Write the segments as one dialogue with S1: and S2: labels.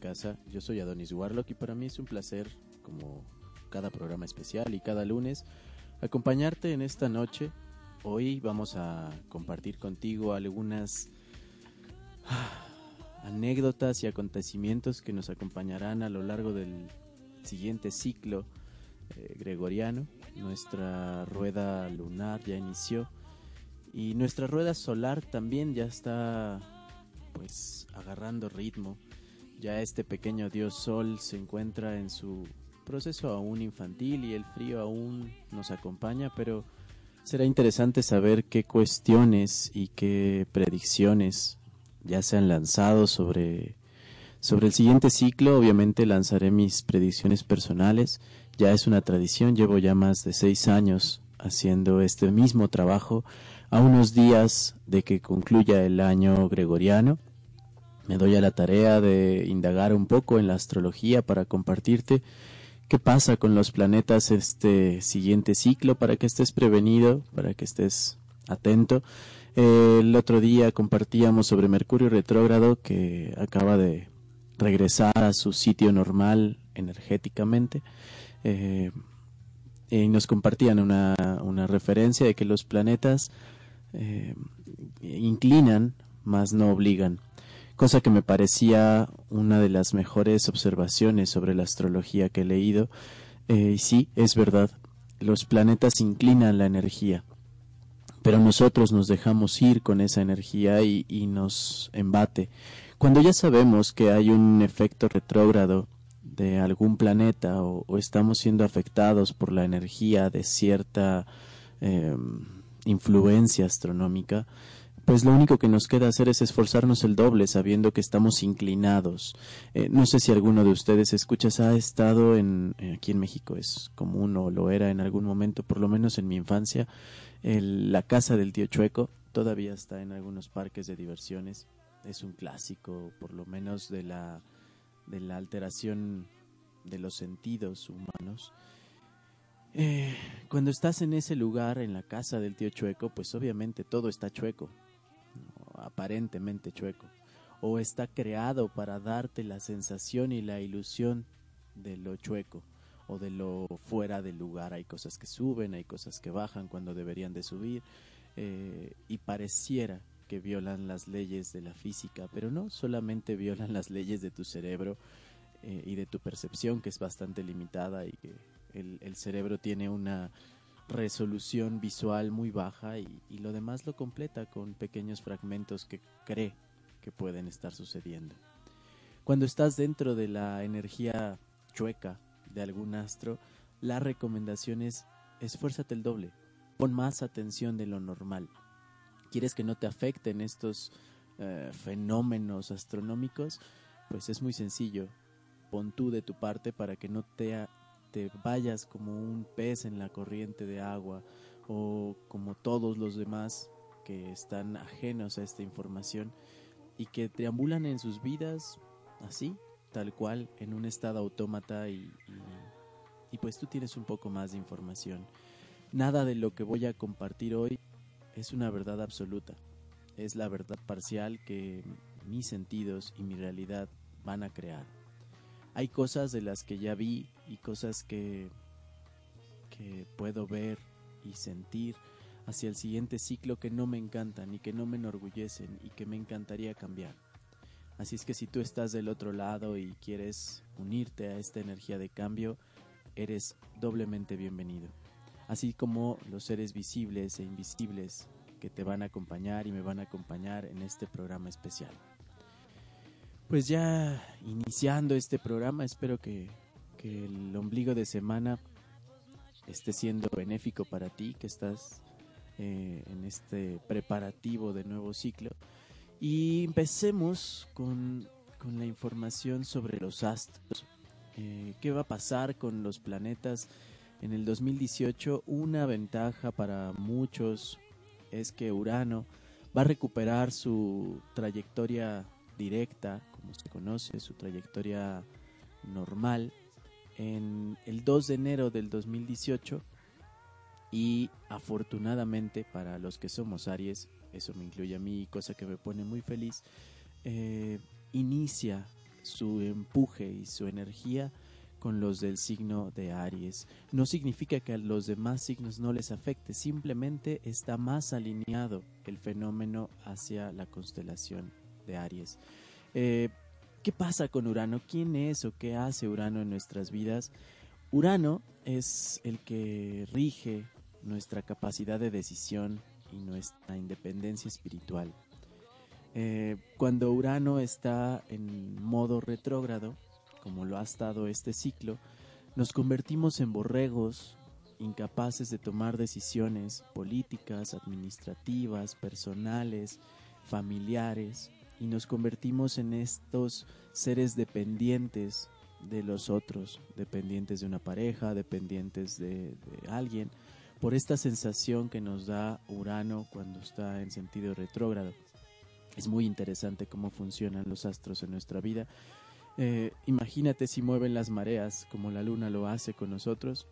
S1: casa. Yo soy Adonis Warlock y para mí es un placer, como cada programa especial y cada lunes, acompañarte en esta noche. Hoy vamos a compartir contigo algunas ah, anécdotas y acontecimientos que nos acompañarán a lo largo del siguiente ciclo eh, gregoriano. Nuestra rueda lunar ya inició y nuestra rueda solar también ya está pues agarrando ritmo. Ya este pequeño dios sol se encuentra en su proceso aún infantil y el frío aún nos acompaña, pero será interesante saber qué cuestiones y qué predicciones ya se han lanzado sobre sobre el siguiente ciclo. Obviamente lanzaré mis predicciones personales. Ya es una tradición, llevo ya más de seis años haciendo este mismo trabajo a unos días de que concluya el año gregoriano. Me doy a la tarea de indagar un poco en la astrología para compartirte qué pasa con los planetas este siguiente ciclo para que estés prevenido, para que estés atento. El otro día compartíamos sobre Mercurio retrógrado que acaba de regresar a su sitio normal energéticamente. Eh, y nos compartían una, una, referencia de que los planetas eh, inclinan, más no obligan, cosa que me parecía una de las mejores observaciones sobre la astrología que he leído. Eh, y sí, es verdad, los planetas inclinan la energía, pero nosotros nos dejamos ir con esa energía y, nos embate. Cuando ya sabemos que hay un efecto retrógrado de algún planeta o, estamos siendo afectados por la energía de cierta em, influencia astronómica, pues lo único que nos queda hacer es esforzarnos el doble sabiendo que estamos inclinados. Eh, no sé si alguno de ustedes escuchas ha estado en eh, aquí en México es común o lo era en algún momento, por lo menos en mi infancia, la casa del tío Chueco todavía está en algunos parques de diversiones. Es un clásico, por lo menos de la de la alteración de los sentidos humanos. Eh, cuando estás en ese lugar, en la casa del tío Chueco, pues obviamente todo está chueco, aparentemente chueco, o está creado para darte la sensación y la ilusión de lo chueco o de lo fuera del lugar. Hay cosas que suben, hay cosas que bajan cuando deberían de subir, eh, y pareciera que violan las leyes de la física, pero no solamente violan las leyes de tu cerebro eh, y de tu percepción, que es bastante limitada y que el, cerebro tiene una resolución visual muy baja y, lo demás lo completa con pequeños fragmentos que cree que pueden estar sucediendo. Cuando estás dentro de la energía chueca de algún astro, la recomendación es esfuérzate el doble, pon más atención de lo normal quieres que no te afecten estos eh, fenómenos astronómicos, pues es muy sencillo. Pon tú de tu parte para que no te, te vayas como un pez en la corriente de agua o como todos los demás que están ajenos a esta información y que triambulan en sus vidas así, tal cual, en un estado autómata y, y pues tú tienes un poco más de información. Nada de lo que voy a compartir hoy es una verdad absoluta. Es la verdad parcial que mis sentidos y mi realidad van a crear. Hay cosas de las que ya vi y cosas que, que puedo ver y sentir hacia el siguiente ciclo que no me encantan y que no me enorgullecen y que me encantaría cambiar. Así es que si tú estás del otro lado y quieres unirte a esta energía de cambio, eres doblemente bienvenido así como los seres visibles e invisibles que te van a acompañar y me van a acompañar en este programa especial. Pues ya iniciando este programa, espero que, el ombligo de semana esté siendo benéfico para ti, que estás eh, en este preparativo de nuevo ciclo. Y empecemos con, la información sobre los astros. Eh, ¿Qué va a pasar con los planetas en el 2018 una ventaja para muchos es que Urano va a recuperar su trayectoria directa, como se conoce, su trayectoria normal, en el 2 de enero del 2018 y afortunadamente para los que somos Aries, eso me incluye a mí, cosa que me pone muy feliz, eh, inicia su empuje y su energía con los del signo de Aries. No significa que a los demás signos no les afecte, simplemente está más alineado el fenómeno hacia la constelación de Aries. Eh, ¿Qué pasa con Urano? ¿Quién es o qué hace Urano en nuestras vidas? Urano es el que rige nuestra capacidad de decisión y nuestra independencia espiritual. Eh, cuando Urano está en modo retrógrado, como lo ha estado este ciclo, nos convertimos en borregos incapaces de tomar decisiones políticas, administrativas, personales, familiares, y nos convertimos en estos seres dependientes de los otros, dependientes de una pareja, dependientes de, alguien, por esta sensación que nos da Urano cuando está en sentido retrógrado. Es muy interesante cómo funcionan los astros en nuestra vida eh, imagínate si mueven las mareas como la luna lo hace con nosotros,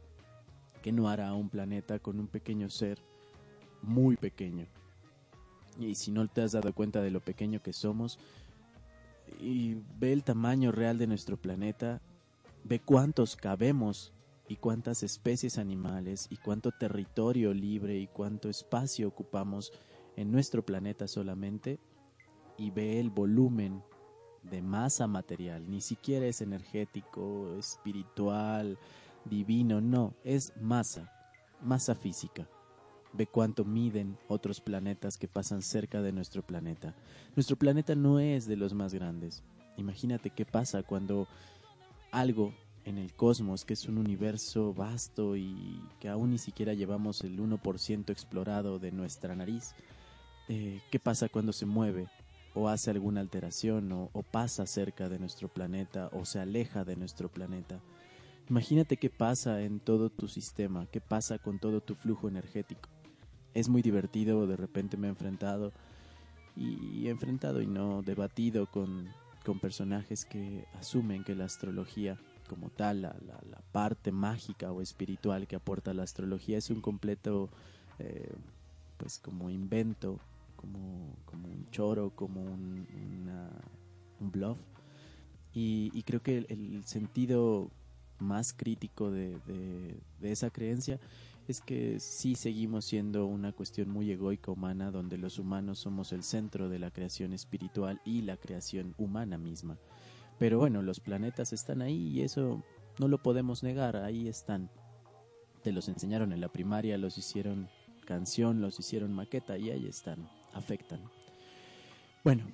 S1: que no hará un planeta con un pequeño ser muy pequeño. Y si no te has dado cuenta de lo pequeño que somos, y ve el tamaño real de nuestro planeta, ve cuántos cabemos y cuántas especies animales y cuánto territorio libre y cuánto espacio ocupamos en nuestro planeta solamente, y ve el volumen de masa material, ni siquiera es energético, espiritual, divino, no, es masa, masa física. Ve cuánto miden otros planetas que pasan cerca de nuestro planeta. Nuestro planeta no es de los más grandes. Imagínate qué pasa cuando algo en el cosmos, que es un universo vasto y que aún ni siquiera llevamos el 1% explorado de nuestra nariz, eh, ¿qué pasa cuando se mueve? o hace alguna alteración o, pasa cerca de nuestro planeta o se aleja de nuestro planeta. Imagínate qué pasa en todo tu sistema, qué pasa con todo tu flujo energético. Es muy divertido, de repente me he enfrentado y he enfrentado y no debatido con, con personajes que asumen que la astrología como tal, la, la, parte mágica o espiritual que aporta la astrología es un completo, eh, pues como invento como, como un choro, como un, un bluff. Y, creo que el, sentido más crítico de, de, esa creencia es que sí seguimos siendo una cuestión muy egoica humana donde los humanos somos el centro de la creación espiritual y la creación humana misma. Pero bueno, los planetas están ahí y eso no lo podemos negar, ahí están. Te los enseñaron en la primaria, los hicieron canción, los hicieron maqueta y ahí están afectan. Bueno,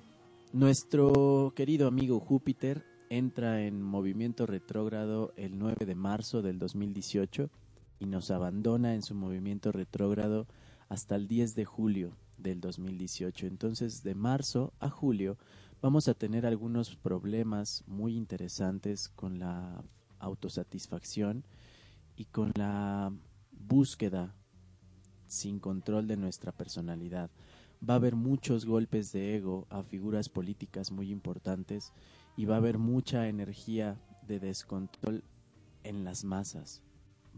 S1: nuestro querido amigo Júpiter entra en movimiento retrógrado el 9 de marzo del 2018 y nos abandona en su movimiento retrógrado hasta el 10 de julio del 2018. Entonces, de marzo a julio vamos a tener algunos problemas muy interesantes con la autosatisfacción y con la búsqueda sin control de nuestra personalidad va a haber muchos golpes de ego a figuras políticas muy importantes y va a haber mucha energía de descontrol en las masas.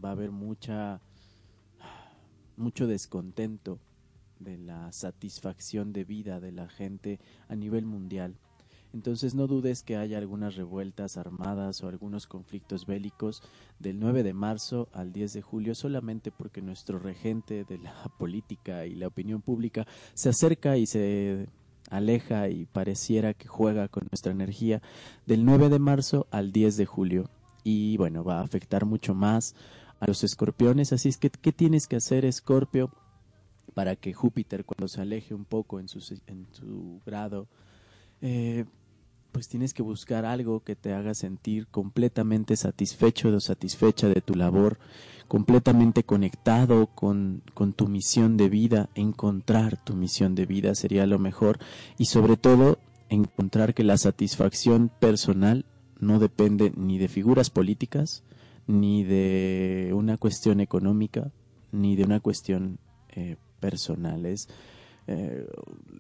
S1: Va a haber mucha mucho descontento de la satisfacción de vida de la gente a nivel mundial. Entonces no dudes que haya algunas revueltas armadas o algunos conflictos bélicos del 9 de marzo al 10 de julio solamente porque nuestro regente de la política y la opinión pública se acerca y se aleja y pareciera que juega con nuestra energía del 9 de marzo al 10 de julio. Y bueno, va a afectar mucho más a los escorpiones. Así es que, ¿qué tienes que hacer, escorpio? Para que Júpiter, cuando se aleje un poco en su, en su grado eh, pues tienes que buscar algo que te haga sentir completamente satisfecho o satisfecha de tu labor, completamente conectado con, con tu misión de vida, encontrar tu misión de vida sería lo mejor y sobre todo encontrar que la satisfacción personal no depende ni de figuras políticas, ni de una cuestión económica, ni de una cuestión eh, personal. Es, eh,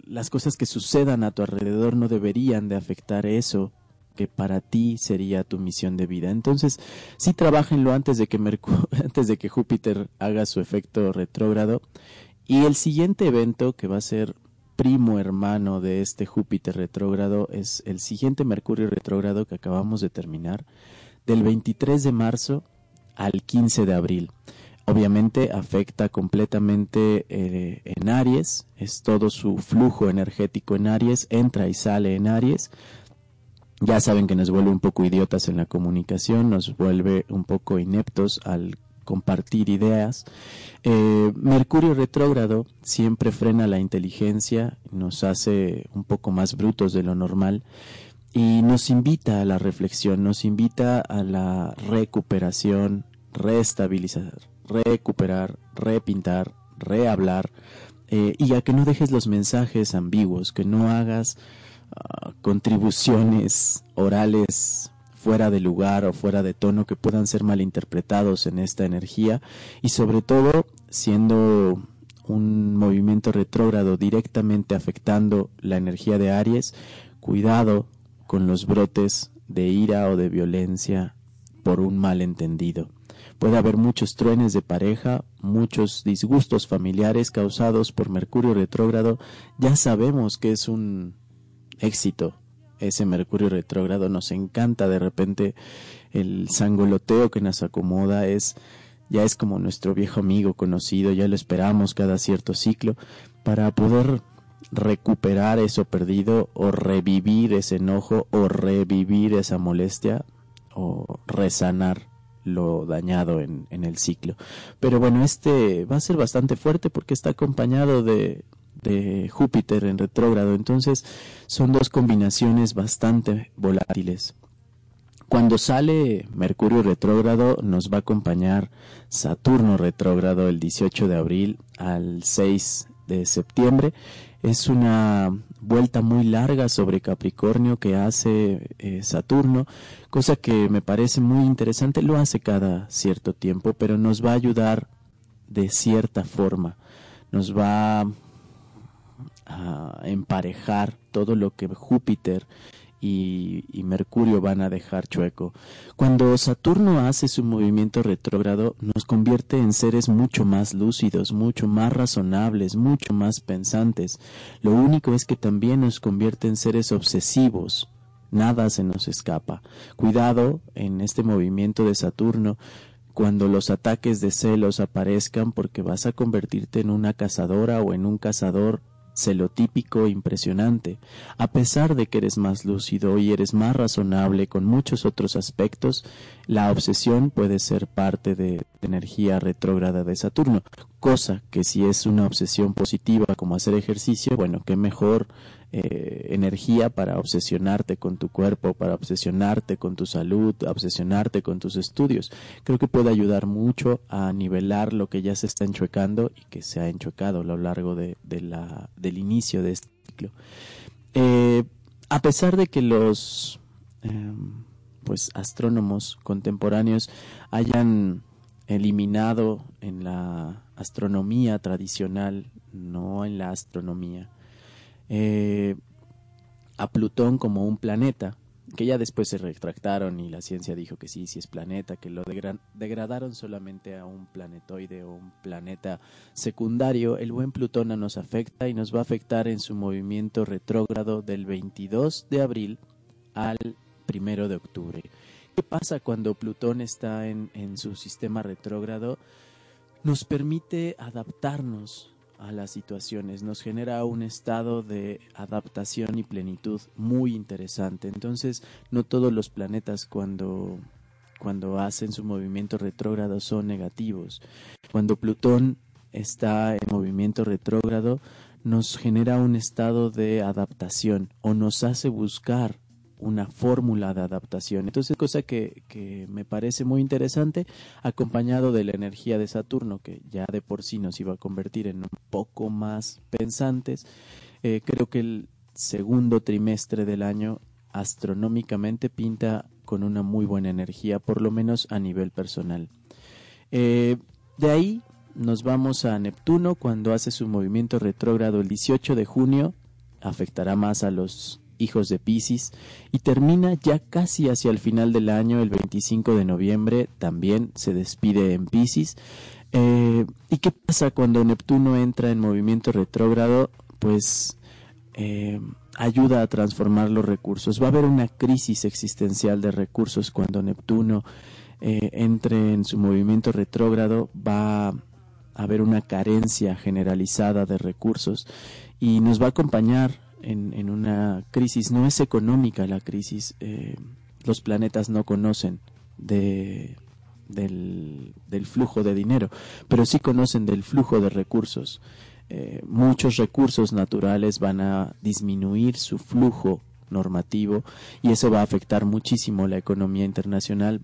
S1: las cosas que sucedan a tu alrededor no deberían de afectar eso que para ti sería tu misión de vida. Entonces, sí trabajenlo antes de que antes de que Júpiter haga su efecto retrógrado y el siguiente evento que va a ser primo hermano de este Júpiter retrógrado es el siguiente Mercurio retrógrado que acabamos de terminar, del 23 de marzo al 15 de abril. Obviamente afecta completamente eh, en Aries, es todo su flujo energético en Aries, entra y sale en Aries. Ya saben que nos vuelve un poco idiotas en la comunicación, nos vuelve un poco ineptos al compartir ideas. Eh, Mercurio retrógrado siempre frena la inteligencia, nos hace un poco más brutos de lo normal y nos invita a la reflexión, nos invita a la recuperación, reestabilizar, recuperar, repintar, rehablar eh, y a que no dejes los mensajes ambiguos, que no hagas ah, contribuciones orales fuera de lugar o fuera de tono que puedan ser malinterpretados en esta energía y sobre todo siendo un movimiento retrógrado directamente afectando la energía de Aries, cuidado con los brotes de ira o de violencia por un malentendido. Puede haber muchos truenes de pareja, muchos disgustos familiares causados por Mercurio retrógrado. Ya sabemos que es un éxito ese Mercurio retrógrado. Nos encanta de repente el sangoloteo que nos acomoda. Es ya es como nuestro viejo amigo conocido. Ya lo esperamos cada cierto ciclo para poder recuperar eso perdido o revivir ese enojo o revivir esa molestia o resanar lo dañado en, en, el ciclo. Pero bueno, este va a ser bastante fuerte porque está acompañado de, de Júpiter en retrógrado, entonces son dos combinaciones bastante volátiles. Cuando sale Mercurio retrógrado nos va a acompañar Saturno retrógrado el 18 de abril al 6 de septiembre. Es una vuelta muy larga sobre Capricornio que hace eh, Saturno, cosa que me parece muy interesante, lo hace cada cierto tiempo, pero nos va a ayudar de cierta forma, nos va a emparejar todo lo que Júpiter y, Mercurio van a dejar chueco. Cuando Saturno hace su movimiento retrógrado, nos convierte en seres mucho más lúcidos, mucho más razonables, mucho más pensantes. Lo único es que también nos convierte en seres obsesivos. Nada se nos escapa. Cuidado en este movimiento de Saturno cuando los ataques de celos aparezcan porque vas a convertirte en una cazadora o en un cazador celotípico impresionante, a pesar de que eres más lúcido y eres más razonable con muchos otros aspectos, la obsesión puede ser parte de energía retrógrada de Saturno, cosa que si es una obsesión positiva como hacer ejercicio, bueno, qué mejor eh, energía para obsesionarte con tu cuerpo, para obsesionarte con tu salud, obsesionarte con tus estudios. Creo que puede ayudar mucho a nivelar lo que ya se está enchuecando y que se ha enchuecado a lo largo de, del inicio de este ciclo. Eh, a pesar de que los em, pues astrónomos contemporáneos hayan eliminado en la astronomía tradicional, no en la astronomía, eh, a Plutón como un planeta, que ya después se retractaron y la ciencia dijo que sí, sí es planeta, que lo degradaron solamente a un planetoide o un planeta secundario. El buen Plutón nos afecta y nos va a afectar en su movimiento retrógrado del 22 de abril al 1 de octubre. ¿Qué pasa cuando Plutón está en, en su sistema retrógrado? Nos permite adaptarnos a las situaciones, nos genera un estado de adaptación y plenitud muy interesante. Entonces, no todos los planetas cuando cuando hacen su movimiento retrógrado son negativos. Cuando Plutón está en movimiento retrógrado, nos genera un estado de adaptación o nos hace buscar una fórmula de adaptación. Entonces, cosa que, que, me parece muy interesante, acompañado de la energía de Saturno, que ya de por sí nos iba a convertir en un poco más pensantes, eh, creo que el segundo trimestre del año astronómicamente pinta con una muy buena energía, por lo menos a nivel personal. Eh, de ahí nos vamos a Neptuno cuando hace su movimiento retrógrado el 18 de junio, afectará más a los hijos de Pisces, y termina ya casi hacia el final del año, el 25 de noviembre, también se despide en Pisces. Eh, ¿Y qué pasa cuando Neptuno entra en movimiento retrógrado? Pues eh, ayuda a transformar los recursos. Va a haber una crisis existencial de recursos cuando Neptuno eh, entre en su movimiento retrógrado. Va a haber una carencia generalizada de recursos y nos va a acompañar en, una crisis. No es económica la crisis. Eh, los planetas no conocen de, del, del, flujo de dinero, pero sí conocen del flujo de recursos. Eh, muchos recursos naturales van a disminuir su flujo normativo y eso va a afectar muchísimo la economía internacional.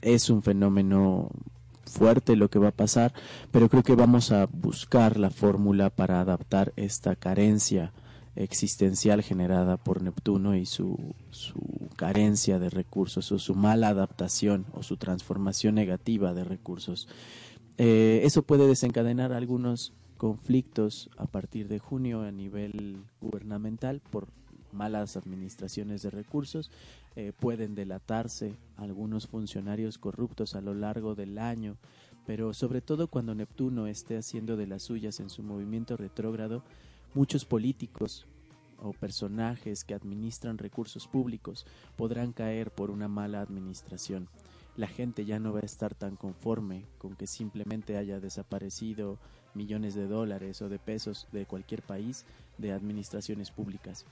S1: Es un fenómeno fuerte lo que va a pasar, pero creo que vamos a buscar la fórmula para adaptar esta carencia existencial generada por Neptuno y su, su carencia de recursos o su mala adaptación o su transformación negativa de recursos. Eh, eso puede desencadenar algunos conflictos a partir de junio a nivel gubernamental por malas administraciones de recursos. Eh, pueden delatarse algunos funcionarios corruptos a lo largo del año, pero sobre todo cuando Neptuno esté haciendo de las suyas en su movimiento retrógrado, muchos políticos o personajes que administran recursos públicos podrán caer por una mala administración. La gente ya no va a estar tan conforme con que simplemente haya desaparecido millones de dólares o de pesos de cualquier país de administraciones públicas.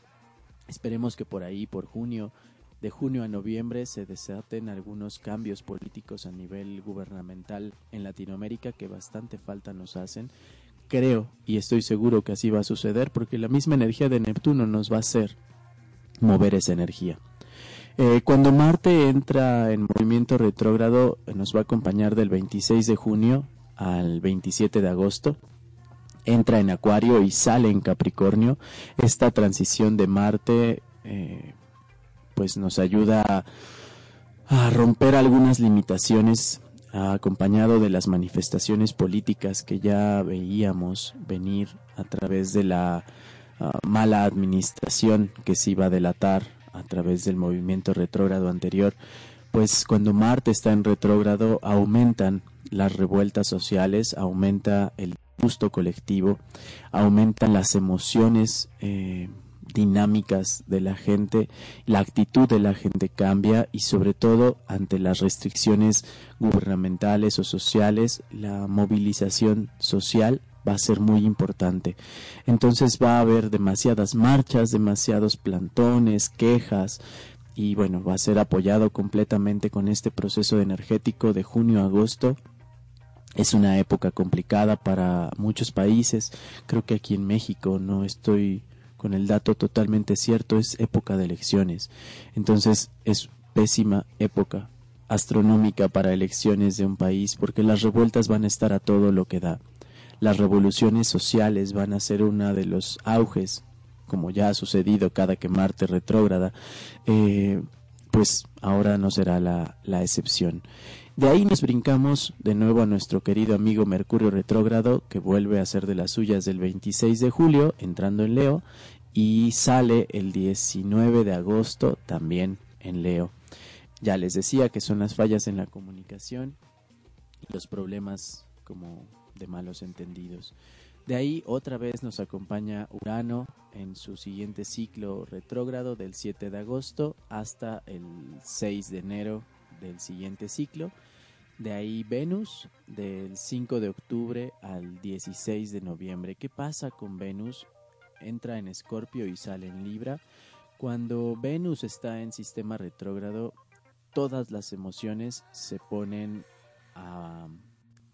S1: Esperemos que por ahí, por junio, de junio a noviembre, se desaten algunos cambios políticos a nivel gubernamental en Latinoamérica que bastante falta nos hacen. Creo y estoy seguro que así va a suceder porque la misma energía de Neptuno nos va a hacer mover esa energía. Eh, cuando Marte entra en movimiento retrógrado, nos va a acompañar del 26 de junio al 27 de agosto. Entra en Acuario y sale en Capricornio. Esta transición de Marte eh, pues nos ayuda a, romper algunas limitaciones acompañado de las manifestaciones políticas que ya veíamos venir a través de la ah, mala administración que se iba a delatar a través del movimiento retrógrado anterior, pues cuando Marte está en retrógrado aumentan las revueltas sociales, aumenta el gusto colectivo, aumentan las emociones eh, dinámicas de la gente, la actitud de la gente cambia y sobre todo ante las restricciones gubernamentales o sociales, la movilización social va a ser muy importante. Entonces va a haber demasiadas marchas, demasiados plantones, quejas, y bueno, va a ser apoyado completamente con este proceso energético de junio a agosto es una época complicada para muchos países. Creo que aquí en México no estoy con el dato totalmente cierto, es época de elecciones. Entonces es pésima época astronómica para elecciones de un país porque las revueltas van a estar a todo lo que da. Las revoluciones sociales van a ser una de los auges, como ya ha sucedido cada que Marte retrógrada, eh, pues ahora no será la, la excepción. De ahí nos brincamos de nuevo a nuestro querido amigo Mercurio retrógrado, que vuelve a ser de las suyas del 26 de julio, entrando en Leo, y sale el 19 de agosto también en Leo. Ya les decía que son las fallas en la comunicación y los problemas como de malos entendidos. De ahí otra vez nos acompaña Urano en su siguiente ciclo retrógrado del 7 de agosto hasta el 6 de enero del siguiente ciclo. De ahí Venus del 5 de octubre al 16 de noviembre. ¿Qué pasa con Venus? Entra en Escorpio y sale en Libra. Cuando Venus está en sistema retrógrado, todas las emociones se ponen a,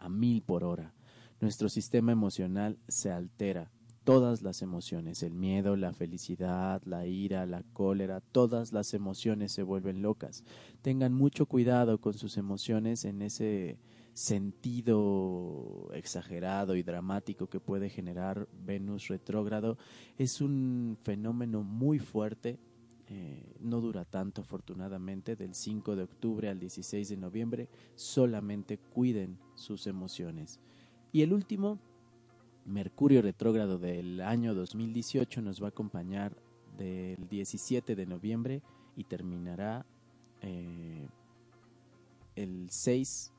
S1: mil por hora. Nuestro sistema emocional se altera todas las emociones, el miedo, la felicidad, la ira, la cólera, todas las emociones se vuelven locas. Tengan mucho cuidado con sus emociones en ese sentido exagerado y dramático que puede generar Venus retrógrado. Es un fenómeno muy fuerte, eh, no dura tanto afortunadamente, del 5 de octubre al 16 de noviembre, solamente cuiden sus emociones. Y el último, Mercurio retrógrado del año 2018 nos va a acompañar del 17 de noviembre y terminará eh, el 6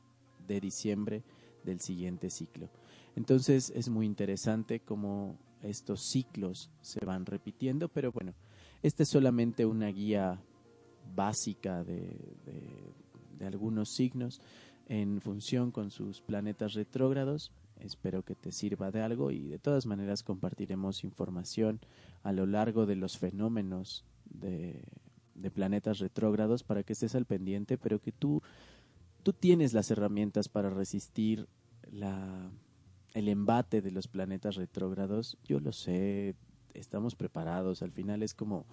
S1: de diciembre del siguiente ciclo. Entonces es muy interesante cómo estos ciclos se van repitiendo, pero bueno, esta es solamente una guía básica de, de algunos signos en función con sus planetas retrógrados. Espero que te sirva de algo y de todas maneras compartiremos información a lo largo de los fenómenos de, de planetas retrógrados para que estés al pendiente, pero que tú, tú tienes las herramientas para resistir la, el embate de los planetas retrógrados. Yo lo sé, estamos preparados. Al final es como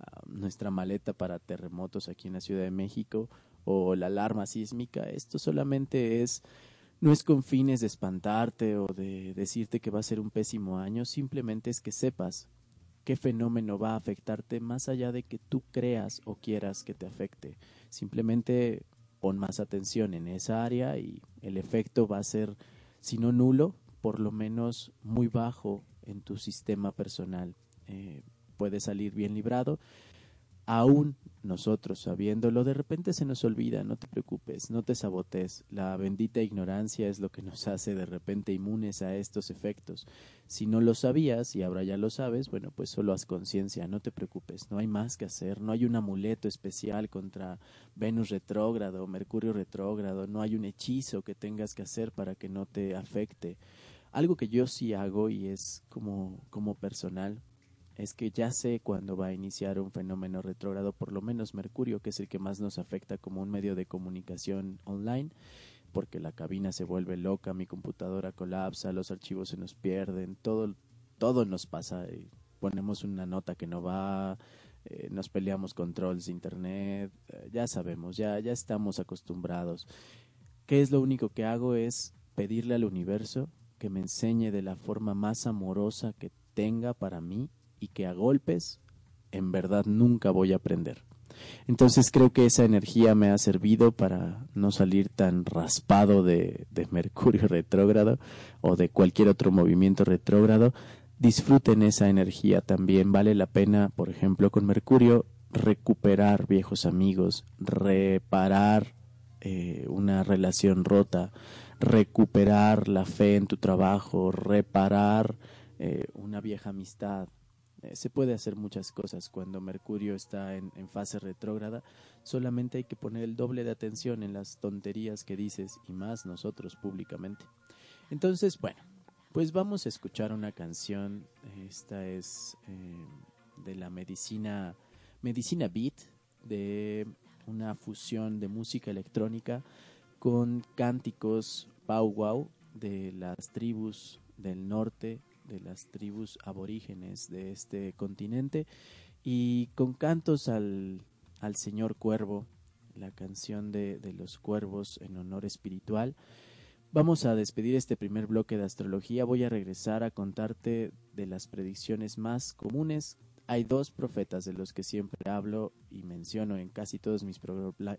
S1: ah, nuestra maleta para terremotos aquí en la Ciudad de México o la alarma sísmica. Esto solamente es no es con fines de espantarte o de decirte que va a ser un pésimo año, simplemente es que sepas qué fenómeno va a afectarte más allá de que tú creas o quieras que te afecte. Simplemente pon más atención en esa área y el efecto va a ser, si no nulo, por lo menos muy bajo en tu sistema personal. Eh, puedes salir bien librado aún nosotros sabiéndolo, de repente se nos olvida, no te preocupes, no te sabotes. La bendita ignorancia es lo que nos hace de repente inmunes a estos efectos. Si no lo sabías y ahora ya lo sabes, bueno, pues solo haz conciencia, no te preocupes, no hay más que hacer, no hay un amuleto especial contra Venus retrógrado, Mercurio retrógrado, no hay un hechizo que tengas que hacer para que no te afecte. Algo que yo sí hago y es como, como personal, es que ya sé cuándo va a iniciar un fenómeno retrógrado, por lo menos Mercurio, que es el que más nos afecta como un medio de comunicación online, porque la cabina se vuelve loca, mi computadora colapsa, los archivos se nos pierden, todo, todo nos pasa. Eh, ponemos una nota que no va, eh, nos peleamos con trolls de internet, eh, ya sabemos, ya, ya estamos acostumbrados. ¿Qué es lo único que hago? Es pedirle al universo que me enseñe de la forma más amorosa que tenga para mí y que a golpes en verdad nunca voy a aprender. Entonces creo que esa energía me ha servido para no salir tan raspado de, Mercurio retrógrado o de cualquier otro movimiento retrógrado. Disfruten esa energía también. Vale la pena, por ejemplo, con Mercurio, recuperar viejos amigos, reparar eh, una relación rota, recuperar la fe en tu trabajo, reparar eh, una vieja amistad, eh, se puede hacer muchas cosas cuando Mercurio está en, fase retrógrada, solamente hay que poner el doble de atención en las tonterías que dices y más nosotros públicamente. Entonces, bueno, pues vamos a escuchar una canción, esta es eh, de la medicina, medicina beat, de una fusión de música electrónica con cánticos pow wow de las tribus del norte de las tribus aborígenes de este continente y con cantos al, al señor cuervo, la canción de, de los cuervos en honor espiritual. Vamos a despedir este primer bloque de astrología. Voy a regresar a contarte de las predicciones más comunes. Hay dos profetas de los que siempre hablo y menciono en casi todos mis,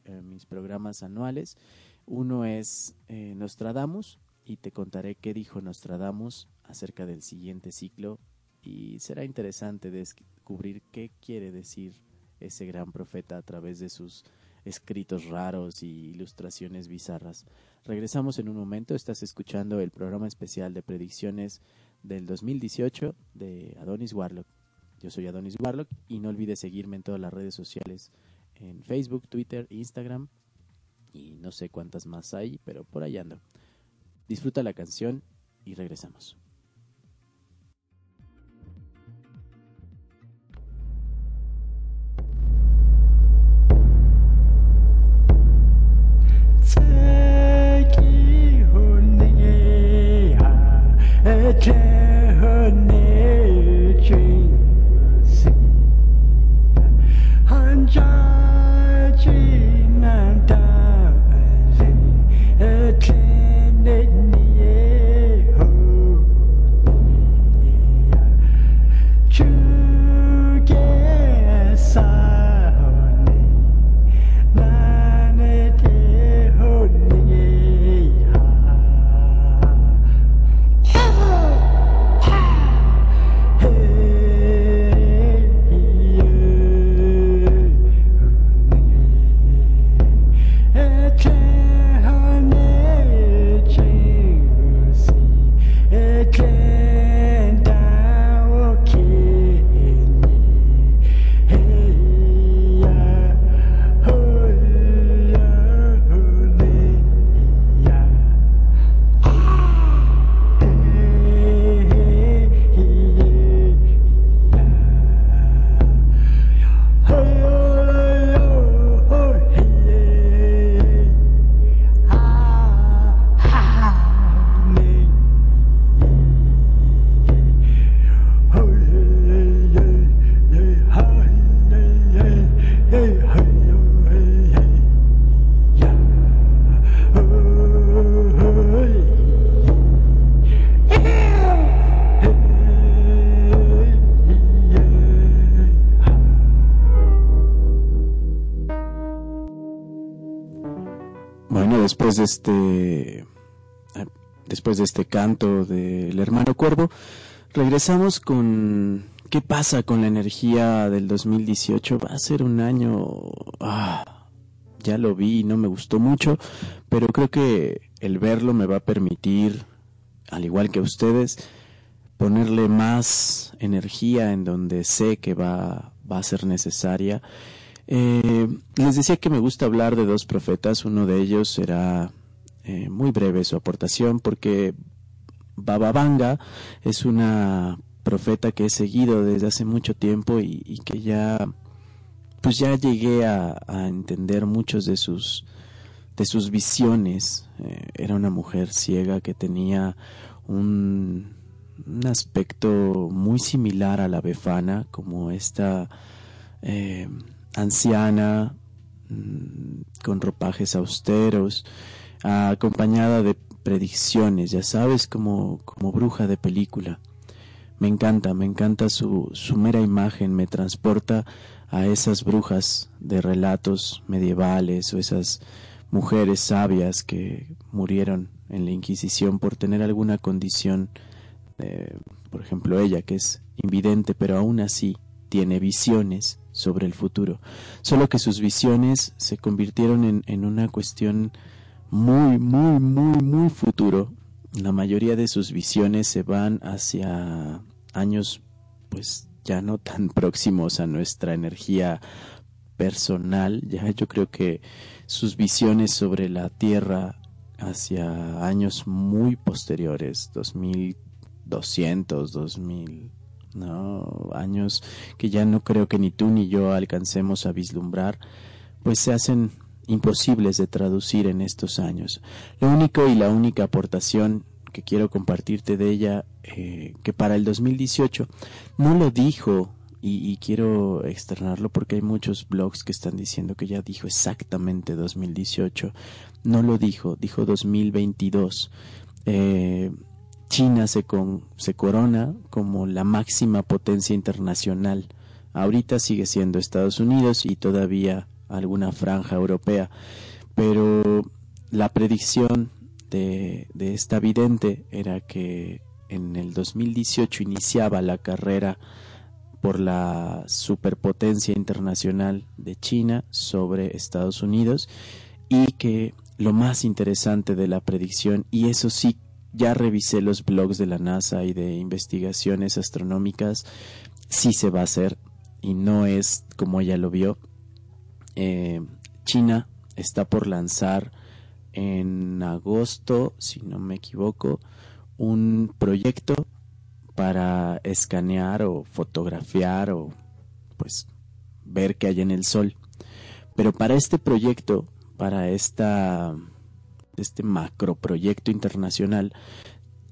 S1: eh, mis programas anuales. Uno es eh, Nostradamus y te contaré qué dijo Nostradamus acerca del siguiente ciclo y será interesante descubrir qué quiere decir ese gran profeta a través de sus escritos raros y ilustraciones bizarras. Regresamos en un momento, estás escuchando el programa especial de predicciones del 2018 de Adonis Warlock. Yo soy Adonis Warlock y no olvides seguirme en todas las redes sociales, en Facebook, Twitter, Instagram y no sé cuántas más hay, pero por ahí ando. Disfruta la canción y regresamos. Jay. Este eh, después de este canto del hermano Cuervo, regresamos con qué pasa con la energía del 2018. Va a ser un año ah, ya lo vi no me gustó mucho, pero creo que el verlo me va a permitir al igual que ustedes ponerle más energía en donde sé que va, va a ser necesaria eh, les decía que me gusta hablar de dos profetas. Uno de ellos será eh, muy breve su aportación porque Baba Vanga es una profeta que he seguido desde hace mucho tiempo y, que ya pues ya llegué a, entender muchos de sus de sus visiones eh, era una mujer ciega que tenía un, un aspecto muy similar a la befana como esta eh, anciana, mm, con ropajes austeros, acompañada de predicciones, ya sabes, como, como bruja de película. Me encanta, me encanta su, su mera imagen, me transporta a esas brujas de relatos medievales o esas mujeres sabias que murieron en la Inquisición por tener alguna condición, por ejemplo ella que es invidente, pero aún así tiene visiones sobre el futuro, solo que sus visiones se convirtieron en, en una cuestión muy, muy, muy, muy futuro. La mayoría de sus visiones se van hacia años, pues ya no tan próximos a nuestra energía personal. Ya yo creo que sus visiones sobre la Tierra hacia años muy posteriores, 2200, 2000, ¿no? años que ya no creo que ni tú ni yo alcancemos a vislumbrar, pues se hacen imposibles de traducir en estos años. Lo único y la única aportación que quiero compartirte de ella, eh, que para el 2018 no lo dijo y, y, quiero externarlo porque hay muchos blogs que están diciendo que ya dijo exactamente 2018. No lo dijo, dijo 2022. Eh, China se, corona como la máxima potencia internacional. Ahorita sigue siendo Estados Unidos y todavía alguna franja europea, pero la predicción de, de esta vidente era que en el 2018 iniciaba la carrera por la superpotencia internacional de China sobre Estados Unidos y que lo más interesante de la predicción, y eso sí ya revisé los blogs de la NASA y de investigaciones astronómicas, sí se va a hacer y no es como ella lo vio. Eh, China está por lanzar en agosto, si no me equivoco, un proyecto para escanear o fotografiar o pues ver qué hay en el Sol. Pero para este proyecto, para esta este macroproyecto internacional,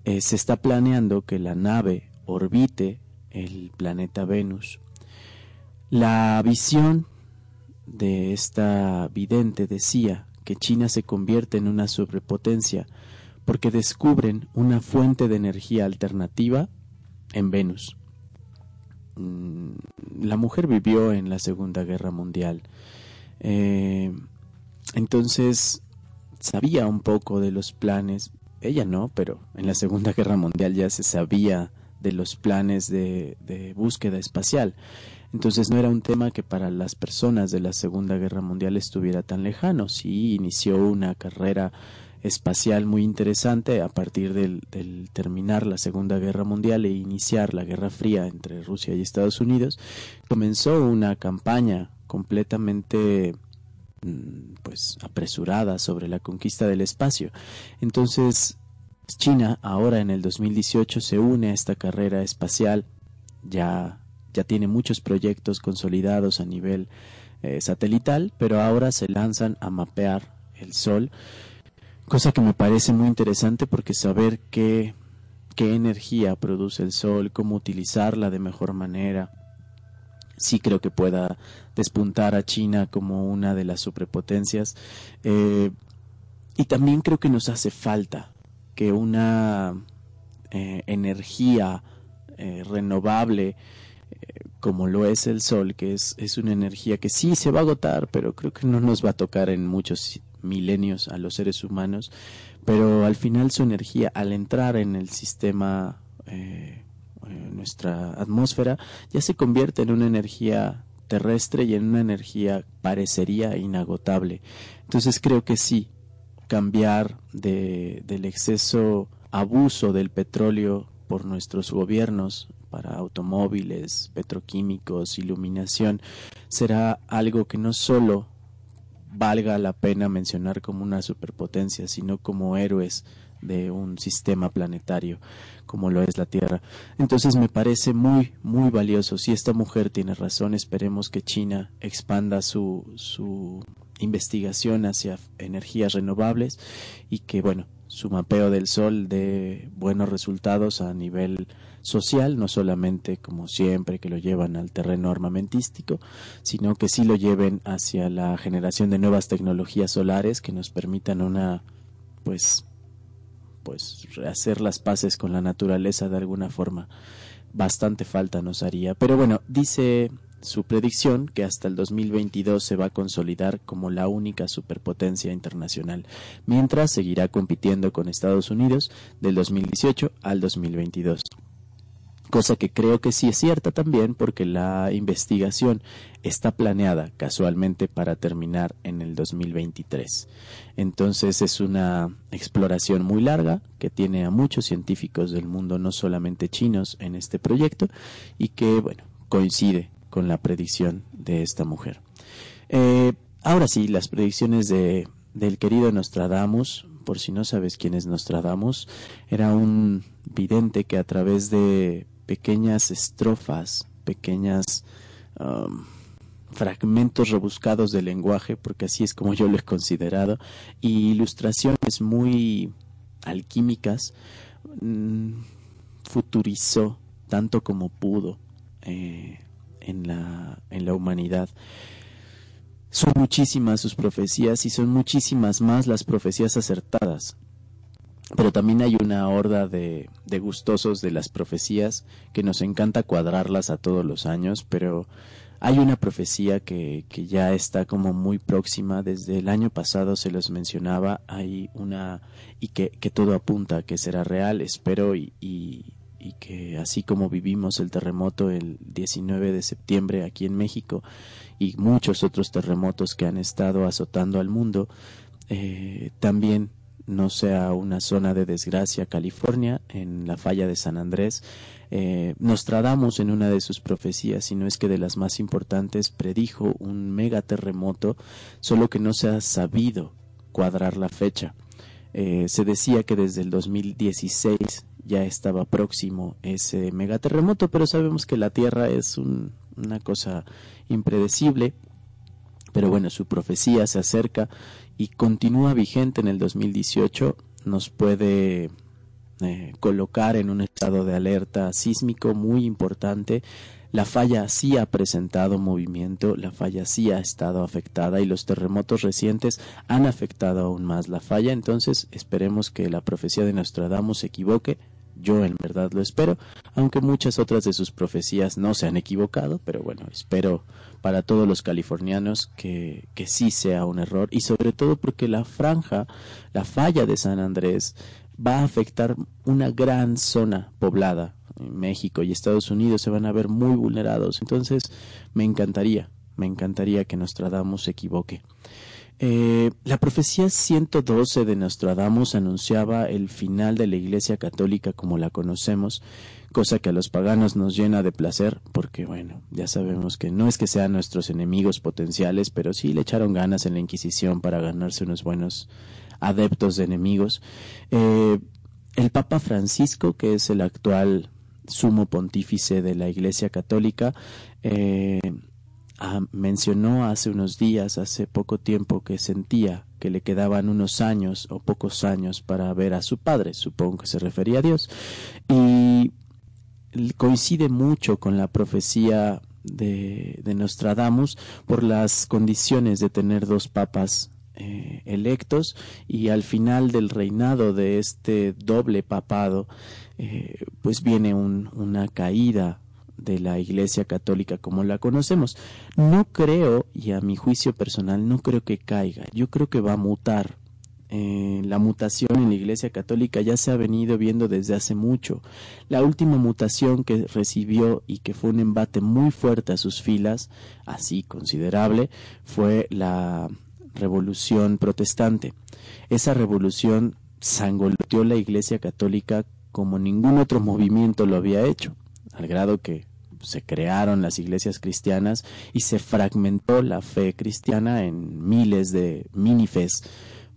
S1: eh, se está planeando que la nave orbite el planeta Venus. La visión de esta vidente decía que China se convierte en una sobrepotencia porque descubren una fuente de energía alternativa en Venus. Mm, la mujer vivió en la Segunda Guerra Mundial. Eh, entonces sabía un poco de los planes, ella no, pero en la Segunda Guerra Mundial ya se sabía de los planes de, búsqueda espacial. Entonces no era un tema que para las personas de la Segunda Guerra Mundial estuviera tan lejano. Sí, inició una carrera espacial muy interesante a partir del, del, terminar la Segunda Guerra Mundial e iniciar la Guerra Fría entre Rusia y Estados Unidos. Comenzó una campaña completamente pues apresurada sobre la conquista del espacio. Entonces, China ahora en el 2018 se une a esta carrera espacial, ya, ya tiene muchos proyectos consolidados a nivel eh, satelital, pero ahora se lanzan a mapear el Sol, cosa que me parece muy interesante porque saber qué, qué energía produce el Sol, cómo utilizarla de mejor manera, sí creo que pueda despuntar a China como una de las superpotencias. Eh, y también creo que nos hace falta que una eh, energía eh, renovable como lo es el sol, que es, es una energía que sí se va a agotar, pero creo que no nos va a tocar en muchos milenios a los seres humanos, pero al final su energía al entrar en el sistema, eh, nuestra atmósfera, ya se convierte en una energía terrestre y en una energía parecería inagotable. Entonces creo que sí, cambiar de, del exceso abuso del petróleo por nuestros gobiernos para automóviles, petroquímicos, iluminación, será algo que no solo valga la pena mencionar como una superpotencia, sino como héroes de un sistema planetario como lo es la Tierra. Entonces me parece muy, muy valioso. Si esta mujer tiene razón, esperemos que China expanda su, su investigación hacia energías renovables y que, bueno, su mapeo del sol dé buenos resultados a nivel social, no solamente como siempre que lo llevan al terreno armamentístico, sino que sí lo lleven hacia la generación de nuevas tecnologías solares que nos permitan una pues pues hacer las paces con la naturaleza de alguna forma bastante falta nos haría. Pero bueno, dice su predicción que hasta el 2022 se va a consolidar como la única superpotencia internacional, mientras seguirá compitiendo con Estados Unidos del 2018 al 2022 cosa que creo que sí es cierta también porque la investigación está planeada casualmente para terminar en el 2023. Entonces es una exploración muy larga que tiene a muchos científicos del mundo, no solamente chinos, en este proyecto y que, bueno, coincide con la predicción de esta mujer. Eh, ahora sí, las predicciones de, del querido Nostradamus, por si no sabes quién es Nostradamus, era un vidente que a través de pequeñas estrofas, pequeñas um, fragmentos rebuscados del lenguaje, porque así es como yo lo he considerado, y ilustraciones muy alquímicas, mm, futurizó tanto como pudo eh, en, la, en la humanidad. Son muchísimas sus profecías y son muchísimas más las profecías acertadas pero también hay una horda de, de, gustosos de las profecías que nos encanta cuadrarlas a todos los años, pero hay una profecía que, que ya está como muy próxima, desde el año pasado se los mencionaba, hay una y que, que todo apunta a que será real, espero, y, y, y, que así como vivimos el terremoto el 19 de septiembre aquí en México y muchos otros terremotos que han estado azotando al mundo, eh, también no sea una zona de desgracia California, en la falla de San Andrés. Eh, Nostradamus en una de sus profecías, si no es que de las más importantes, predijo un megaterremoto, solo que no se ha sabido cuadrar la fecha. Eh, se decía que desde el 2016 ya estaba próximo ese megaterremoto, pero sabemos que la Tierra es una cosa impredecible. Pero bueno, su profecía se acerca y continúa vigente en el 2018, nos puede eh, colocar en un estado de alerta sísmico muy importante. La falla sí ha presentado movimiento, la falla sí ha estado afectada y los terremotos recientes han afectado aún más la falla. Entonces esperemos que la profecía de Nostradamus se equivoque yo en verdad lo espero, aunque muchas otras de sus profecías no se han equivocado, pero bueno, espero para todos los californianos que, que sí sea un error y sobre todo porque la franja, la falla de San Andrés va a afectar una gran zona poblada. México y Estados Unidos se van a ver muy vulnerados. Entonces, me encantaría, me encantaría que Nostradamus se equivoque. Eh, la profecía 112 de Nostradamus anunciaba el final de la Iglesia Católica como la conocemos, cosa que a los paganos nos llena de placer, porque bueno, ya sabemos que no es que sean nuestros enemigos potenciales, pero sí le echaron ganas en la Inquisición para ganarse unos buenos adeptos de enemigos. Eh, el Papa Francisco, que es el actual sumo pontífice de la Iglesia Católica, eh, Ah, mencionó hace unos días, hace poco tiempo, que sentía que le quedaban unos años o pocos años para ver a su padre, supongo que se refería a Dios, y coincide mucho con la profecía de, de Nostradamus por las condiciones de tener dos papas eh, electos y al final del reinado de este doble papado, eh, pues viene una caída de la Iglesia Católica como la conocemos. No creo, y a mi juicio personal, no creo que caiga. Yo creo que va a mutar. Eh, la mutación en la Iglesia Católica ya se ha venido viendo desde hace mucho. La última mutación que recibió y que fue un embate muy fuerte a sus filas, así considerable, fue la revolución protestante. Esa revolución sangoloteó la Iglesia Católica como ningún otro movimiento lo había hecho, al grado que se crearon las iglesias cristianas y se fragmentó la fe cristiana en miles de minifes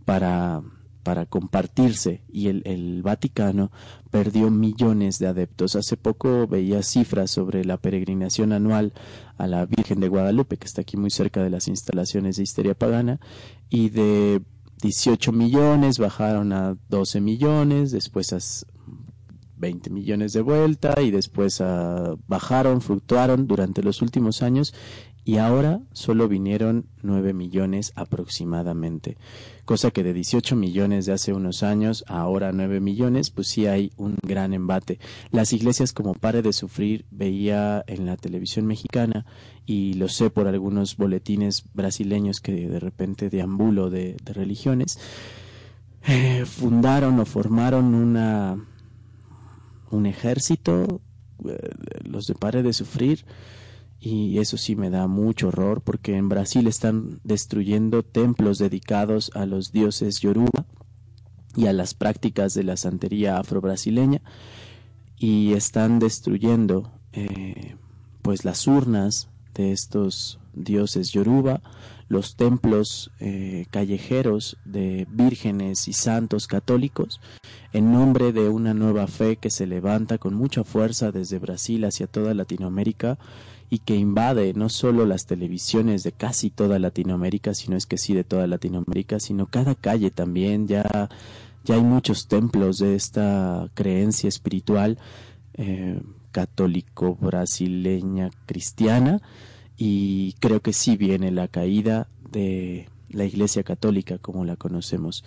S1: para, para compartirse y el, el, Vaticano perdió millones de adeptos. Hace poco veía cifras sobre la peregrinación anual a la Virgen de Guadalupe, que está aquí muy cerca de las instalaciones de Histeria Pagana, y de 18 millones bajaron a 12 millones, después 20 millones de vuelta y después uh, bajaron, fluctuaron durante los últimos años y ahora solo vinieron 9 millones aproximadamente. Cosa que de 18 millones de hace unos años a ahora 9 millones, pues sí hay un gran embate. Las iglesias como pare de sufrir veía en la televisión mexicana y lo sé por algunos boletines brasileños que de repente deambulo de, de religiones, eh, fundaron o formaron una un ejército, eh, los de pare de sufrir, y eso sí me da mucho horror porque en Brasil están destruyendo templos dedicados a los dioses yoruba y a las prácticas de la santería afro-brasileña y están destruyendo eh, pues las urnas de estos dioses yoruba, los templos eh, callejeros de vírgenes y santos católicos, en nombre de una nueva fe que se levanta con mucha fuerza desde Brasil hacia toda Latinoamérica y que invade no solo las televisiones de casi toda Latinoamérica, sino es que sí de toda Latinoamérica, sino cada calle también, ya, ya hay muchos templos de esta creencia espiritual eh, católico brasileña cristiana y creo que sí viene la caída de la Iglesia Católica como la conocemos.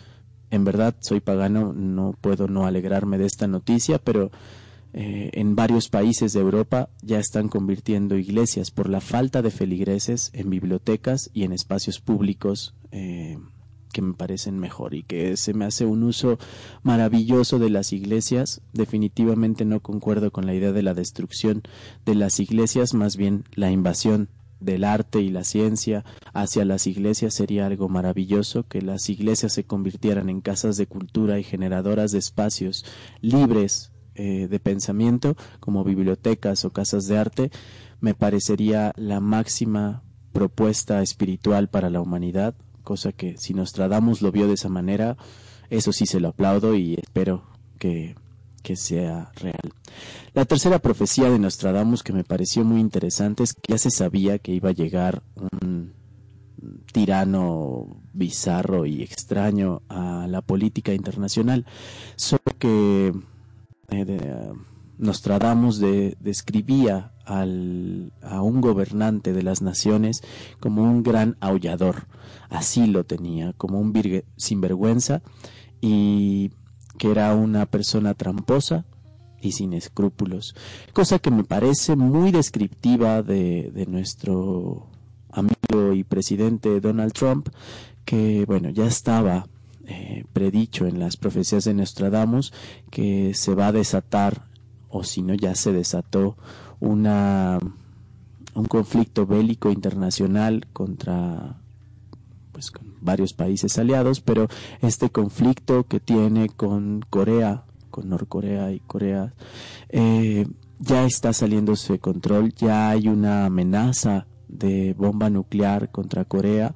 S1: En verdad soy pagano, no puedo no alegrarme de esta noticia, pero eh, en varios países de Europa ya están convirtiendo iglesias por la falta de feligreses en bibliotecas y en espacios públicos eh, que me parecen mejor y que se me hace un uso maravilloso de las iglesias. Definitivamente no concuerdo con la idea de la destrucción de las iglesias, más bien la invasión del arte y la ciencia hacia las iglesias sería algo maravilloso que las iglesias se convirtieran en casas de cultura y generadoras de espacios libres eh, de pensamiento como bibliotecas o casas de arte me parecería la máxima propuesta espiritual para la humanidad cosa que si Nostradamus lo vio de esa manera eso sí se lo aplaudo y espero que que sea real. La tercera profecía de Nostradamus que me pareció muy interesante es que ya se sabía que iba a llegar un tirano bizarro y extraño a la política internacional, solo que eh, Nostradamus describía al, a un gobernante de las naciones como un gran aullador, así lo tenía, como un sinvergüenza y que era una persona tramposa y sin escrúpulos, cosa que me parece muy descriptiva de, de nuestro amigo y presidente Donald Trump, que bueno, ya estaba eh, predicho en las profecías de Nostradamus que se va a desatar, o si no ya se desató, una un conflicto bélico internacional contra pues, con varios países aliados, pero este conflicto que tiene con Corea, Norcorea y Corea, eh, ya está saliéndose de control, ya hay una amenaza de bomba nuclear contra Corea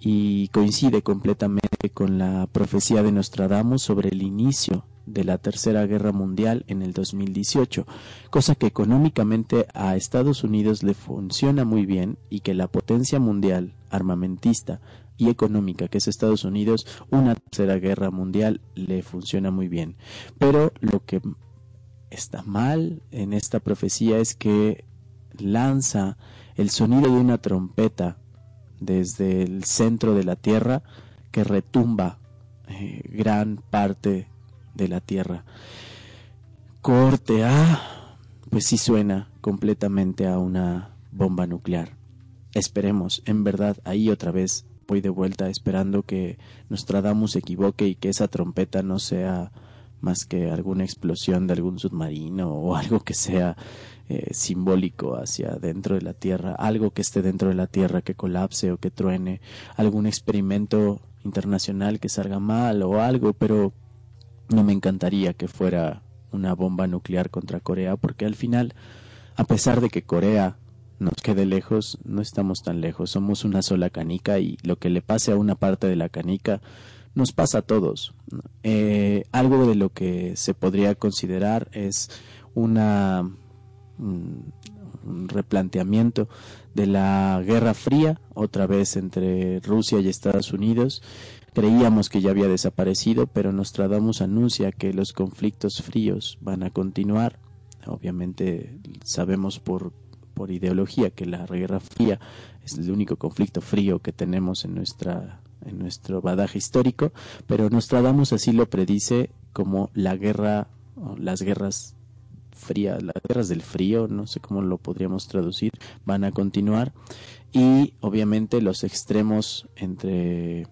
S1: y coincide completamente con la profecía de Nostradamus sobre el inicio de la Tercera Guerra Mundial en el 2018, cosa que económicamente a Estados Unidos le funciona muy bien y que la potencia mundial armamentista y económica que es Estados Unidos, una tercera guerra mundial le funciona muy bien. Pero lo que está mal en esta profecía es que lanza el sonido de una trompeta desde el centro de la tierra que retumba eh, gran parte de la tierra. Corte A, pues sí suena completamente a una bomba nuclear. Esperemos, en verdad, ahí otra vez voy de vuelta esperando que Nostradamus se equivoque y que esa trompeta no sea más que alguna explosión de algún submarino o algo que sea eh, simbólico hacia dentro de la Tierra, algo que esté dentro de la Tierra que colapse o que truene, algún experimento internacional que salga mal o algo, pero no me encantaría que fuera una bomba nuclear contra Corea, porque al final, a pesar de que Corea nos quede lejos, no estamos tan lejos, somos una sola canica y lo que le pase a una parte de la canica nos pasa a todos. Eh, algo de lo que se podría considerar es una un, replanteamiento de la Guerra Fría, otra vez entre Rusia y Estados Unidos. Creíamos que ya había desaparecido, pero Nostradamus anuncia que los conflictos fríos van a continuar. Obviamente sabemos por, por ideología que la Guerra Fría es el único conflicto frío que tenemos en nuestra en nuestro badaje histórico, pero Nostradamus así lo predice como la guerra las guerras fría, las guerras del frío, no sé cómo lo podríamos traducir, van a continuar. Y obviamente los extremos entre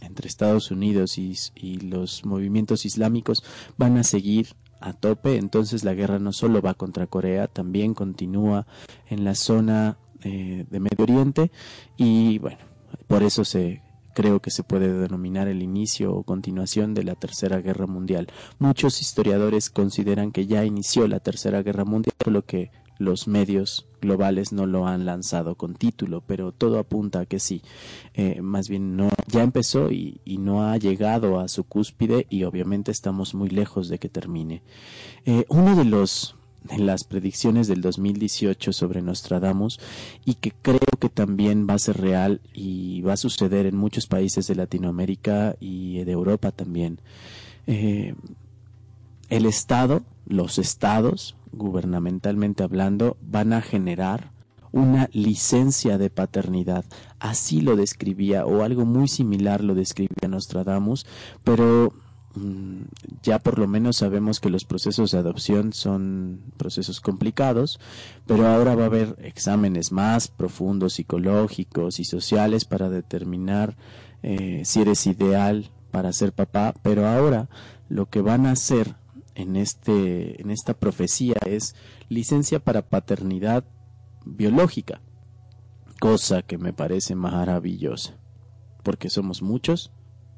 S1: entre Estados Unidos y, los movimientos islámicos van a seguir a tope, entonces la guerra no solo va contra Corea, también continúa en la zona eh, de Medio Oriente y bueno, por eso se creo que se puede denominar el inicio o continuación de la Tercera Guerra Mundial. Muchos historiadores consideran que ya inició la Tercera Guerra Mundial, solo que los medios globales no lo han lanzado con título, pero todo apunta a que sí. Eh, más bien no, ya empezó y, no ha llegado a su cúspide y obviamente estamos muy lejos de que termine. Eh, uno de los en las predicciones del 2018 sobre Nostradamus y que creo que también va a ser real y va a suceder en muchos países de Latinoamérica y de Europa también. Eh, el Estado, los estados, gubernamentalmente hablando, van a generar una licencia de paternidad. Así lo describía, o algo muy similar lo describía Nostradamus, pero Mm, ya por lo menos sabemos que los procesos de adopción son procesos complicados, pero ahora va a haber exámenes más profundos, psicológicos y sociales para determinar eh, si eres ideal para ser papá, pero ahora lo que van a hacer en, este, en esta profecía es licencia para paternidad biológica, cosa que me parece maravillosa, porque somos muchos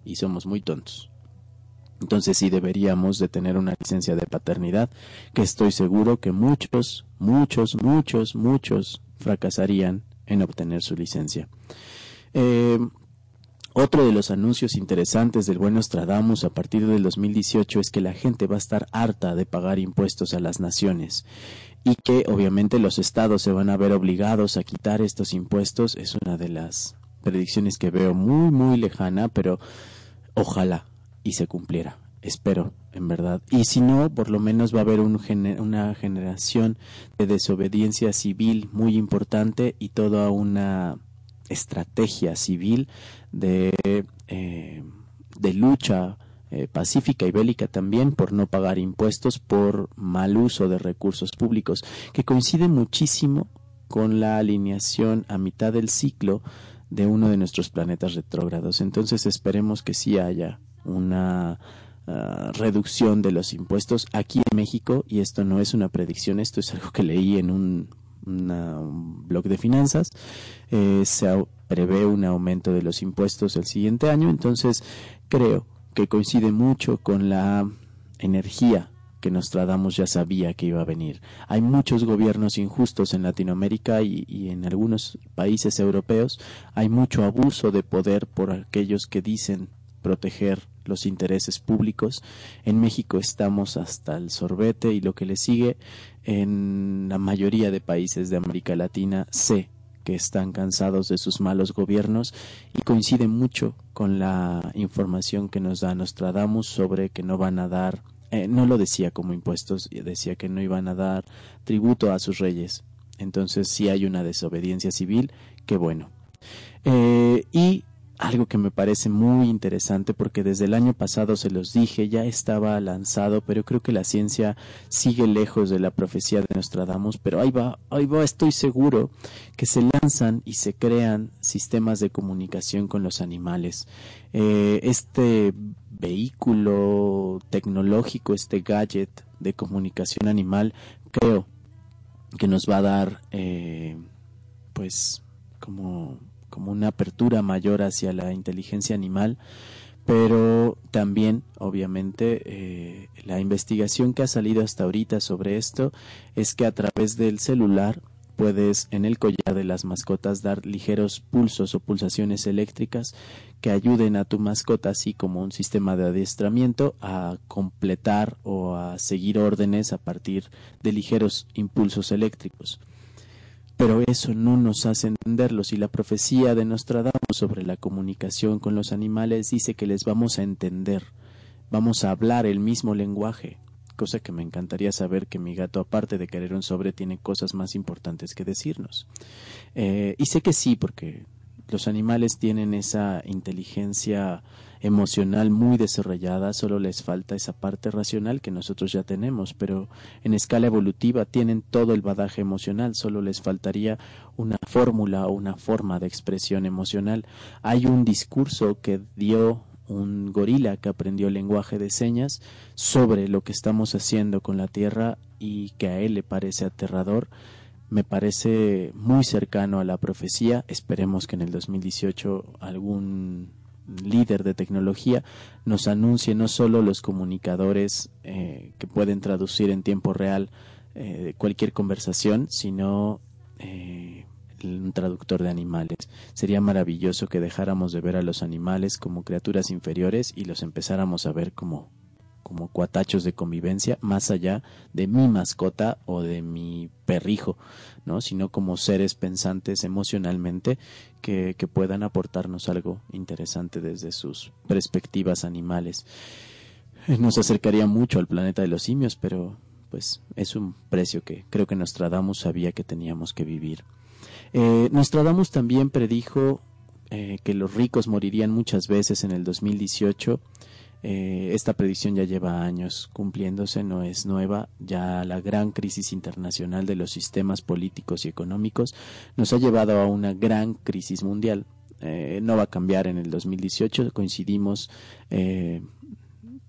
S1: y somos muy tontos. Entonces sí deberíamos de tener una licencia de paternidad, que estoy seguro que muchos, muchos, muchos, muchos fracasarían en obtener su licencia. Eh, otro de los anuncios interesantes del buen Nostradamus a partir del 2018 es que la gente va a estar harta de pagar impuestos a las naciones y que obviamente los estados se van a ver obligados a quitar estos impuestos. Es una de las predicciones que veo muy, muy lejana, pero ojalá, y se cumpliera. Espero, en verdad. Y si no, por lo menos va a haber un una generación de desobediencia civil muy importante y toda una estrategia civil de, eh, de lucha eh, pacífica y bélica también por no pagar impuestos por mal uso de recursos públicos, que coincide muchísimo con la alineación a mitad del ciclo de uno de nuestros planetas retrógrados. Entonces esperemos que sí haya una ah, reducción de los impuestos aquí en México, y esto no es una predicción, esto es algo que leí en un, blog de finanzas, eh, se prevé un aumento de los impuestos el siguiente año, entonces creo que coincide mucho con la energía que Nostradamus ya sabía que iba a venir. Hay muchos gobiernos injustos en Latinoamérica y, y, en algunos países europeos. Hay mucho abuso de poder por aquellos que dicen proteger los intereses públicos. En México estamos hasta el sorbete y lo que le sigue en la mayoría de países de América Latina sé que están cansados de sus malos gobiernos y coincide mucho con la información que nos da Nostradamus sobre que no van a dar, eh, no lo decía como impuestos, decía que no iban a dar tributo a sus reyes. Entonces si hay una desobediencia civil, qué bueno. Eh, y algo que me parece muy interesante porque desde el año pasado se los dije, ya estaba lanzado, pero creo que la ciencia sigue lejos de la profecía de Nostradamus, pero ahí va, ahí va, estoy seguro que se lanzan y se crean sistemas de comunicación con los animales. Eh, este vehículo tecnológico, este gadget de comunicación animal, creo que nos va a dar, eh, pues, como como una apertura mayor hacia la inteligencia animal, pero también, obviamente, eh, la investigación que ha salido hasta ahorita sobre esto es que a través del celular puedes en el collar de las mascotas dar ligeros pulsos o pulsaciones eléctricas que ayuden a tu mascota, así como un sistema de adiestramiento, a completar o a seguir órdenes a partir de ligeros impulsos eléctricos pero eso no nos hace entenderlo. Si la profecía de Nostradamus sobre la comunicación con los animales dice que les vamos a entender, vamos a hablar el mismo lenguaje, cosa que me encantaría saber que mi gato, aparte de querer un sobre, tiene cosas más importantes que decirnos. Eh, y sé que sí, porque los animales tienen esa inteligencia emocional muy desarrollada, solo les falta esa parte racional que nosotros ya tenemos, pero en escala evolutiva tienen todo el badaje emocional, solo les faltaría una fórmula o una forma de expresión emocional. Hay un discurso que dio un gorila que aprendió lenguaje de señas sobre lo que estamos haciendo con la Tierra y que a él le parece aterrador me parece muy cercano a la profecía. Esperemos que en el 2018 algún líder de tecnología nos anuncie no solo los comunicadores eh, que pueden traducir en tiempo real eh, cualquier conversación, sino eh, un traductor de animales. Sería maravilloso que dejáramos de ver a los animales como criaturas inferiores y los empezáramos a ver como como cuatachos de convivencia más allá de mi mascota o de mi perrijo, ¿no? sino como seres pensantes emocionalmente que, que puedan aportarnos algo interesante desde sus perspectivas animales. Eh, nos acercaría mucho al planeta de los simios, pero pues es un precio que creo que Nostradamus sabía que teníamos que vivir. Eh, Nostradamus también predijo eh, que los ricos morirían muchas veces en el 2018 eh, esta predicción ya lleva años cumpliéndose, no es nueva. Ya la gran crisis internacional de los sistemas políticos y económicos nos ha llevado a una gran crisis mundial. Eh, no va a cambiar en el 2018. Coincidimos eh,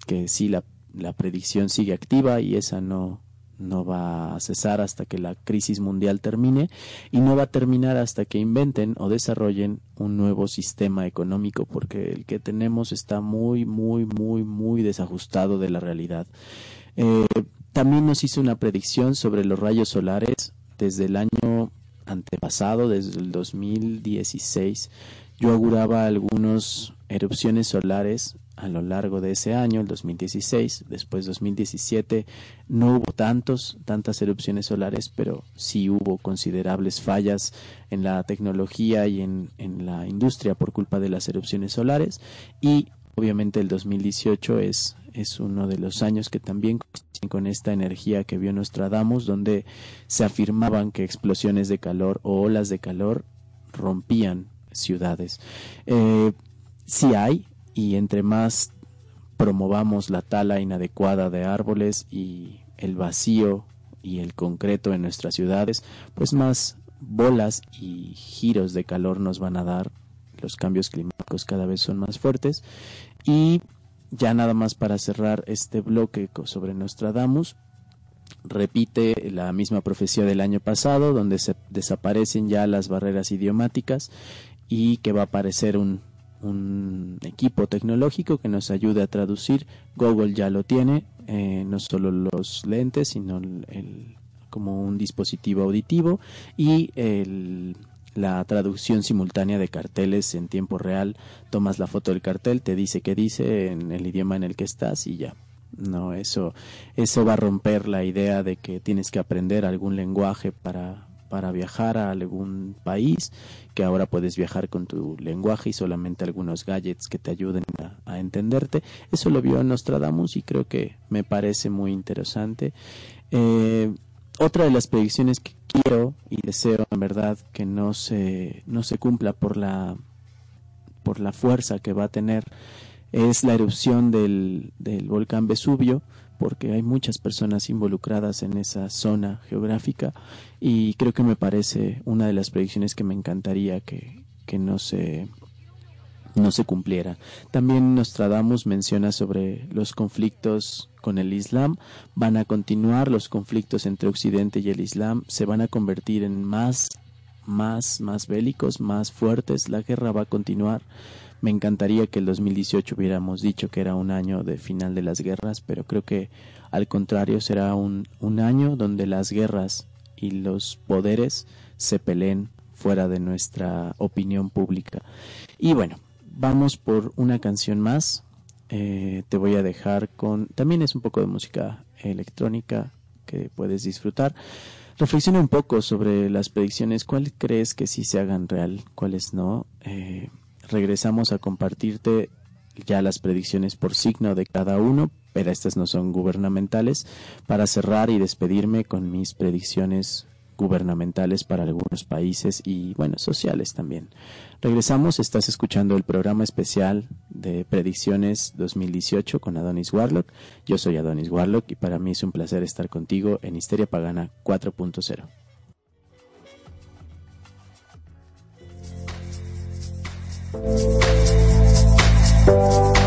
S1: que sí, la, la predicción sigue activa y esa no, no va a cesar hasta que la crisis mundial termine y no va a terminar hasta que inventen o desarrollen un nuevo sistema económico porque el que tenemos está muy muy muy muy desajustado de la realidad. Eh, también nos hizo una predicción sobre los rayos solares desde el año antepasado, desde el 2016. Yo auguraba algunas erupciones solares a lo largo de ese año, el 2016, después 2017, no hubo tantos, tantas erupciones solares, pero sí hubo considerables fallas en la tecnología y en, en la industria por culpa de las erupciones solares. Y obviamente el 2018 es, es uno de los años que también con esta energía que vio Nostradamus, donde se afirmaban que explosiones de calor o olas de calor rompían ciudades. Eh, sí hay, y entre más promovamos la tala inadecuada de árboles y el vacío y el concreto en nuestras ciudades, pues más bolas y giros de calor nos van a dar. Los cambios climáticos cada vez son más fuertes. Y ya nada más para cerrar este bloque sobre Nostradamus, repite la misma profecía del año pasado, donde se desaparecen ya las barreras idiomáticas y que va a aparecer un un equipo tecnológico que nos ayude a traducir. Google ya lo tiene, eh, no solo los lentes, sino el, como un dispositivo auditivo y el, la traducción simultánea de carteles en tiempo real. Tomas la foto del cartel, te dice qué dice en el idioma en el que estás y ya. No, eso, eso va a romper la idea de que tienes que aprender algún lenguaje para, para viajar a algún país, que ahora puedes viajar con tu lenguaje y solamente algunos gadgets que te ayuden a, entenderte. Eso lo vio Nostradamus y creo que me parece muy interesante. Eh, otra de las predicciones que quiero y deseo en verdad que no se, no se cumpla por la por la fuerza que va a tener es la erupción del, del volcán Vesubio, porque hay muchas personas involucradas en esa zona geográfica y creo que me parece una de las predicciones que me encantaría que, que no se no se cumpliera. También Nostradamus menciona sobre los conflictos con el Islam. Van a continuar los conflictos entre Occidente y el Islam. Se van a convertir en más, más, más bélicos, más fuertes. La guerra va a continuar. Me encantaría que el 2018 hubiéramos dicho que era un año de final de las guerras, pero creo que al contrario será un, un año donde las guerras y los poderes se peleen fuera de nuestra opinión pública. Y bueno, vamos por una canción más. Eh, te voy a dejar con... También es un poco de música electrónica que puedes disfrutar. Reflexiona un poco sobre las predicciones. ¿Cuál crees que sí se hagan real? ¿Cuáles no? Eh, regresamos a compartirte ya las predicciones por signo de cada uno, pero estas no son gubernamentales, para cerrar y despedirme con mis predicciones gubernamentales para algunos países y, bueno, sociales también. Regresamos, estás escuchando el programa especial de Predicciones 2018 con Adonis Warlock. Yo soy Adonis Warlock y para mí es un placer estar contigo en Histeria Pagana 4.0. Thank you.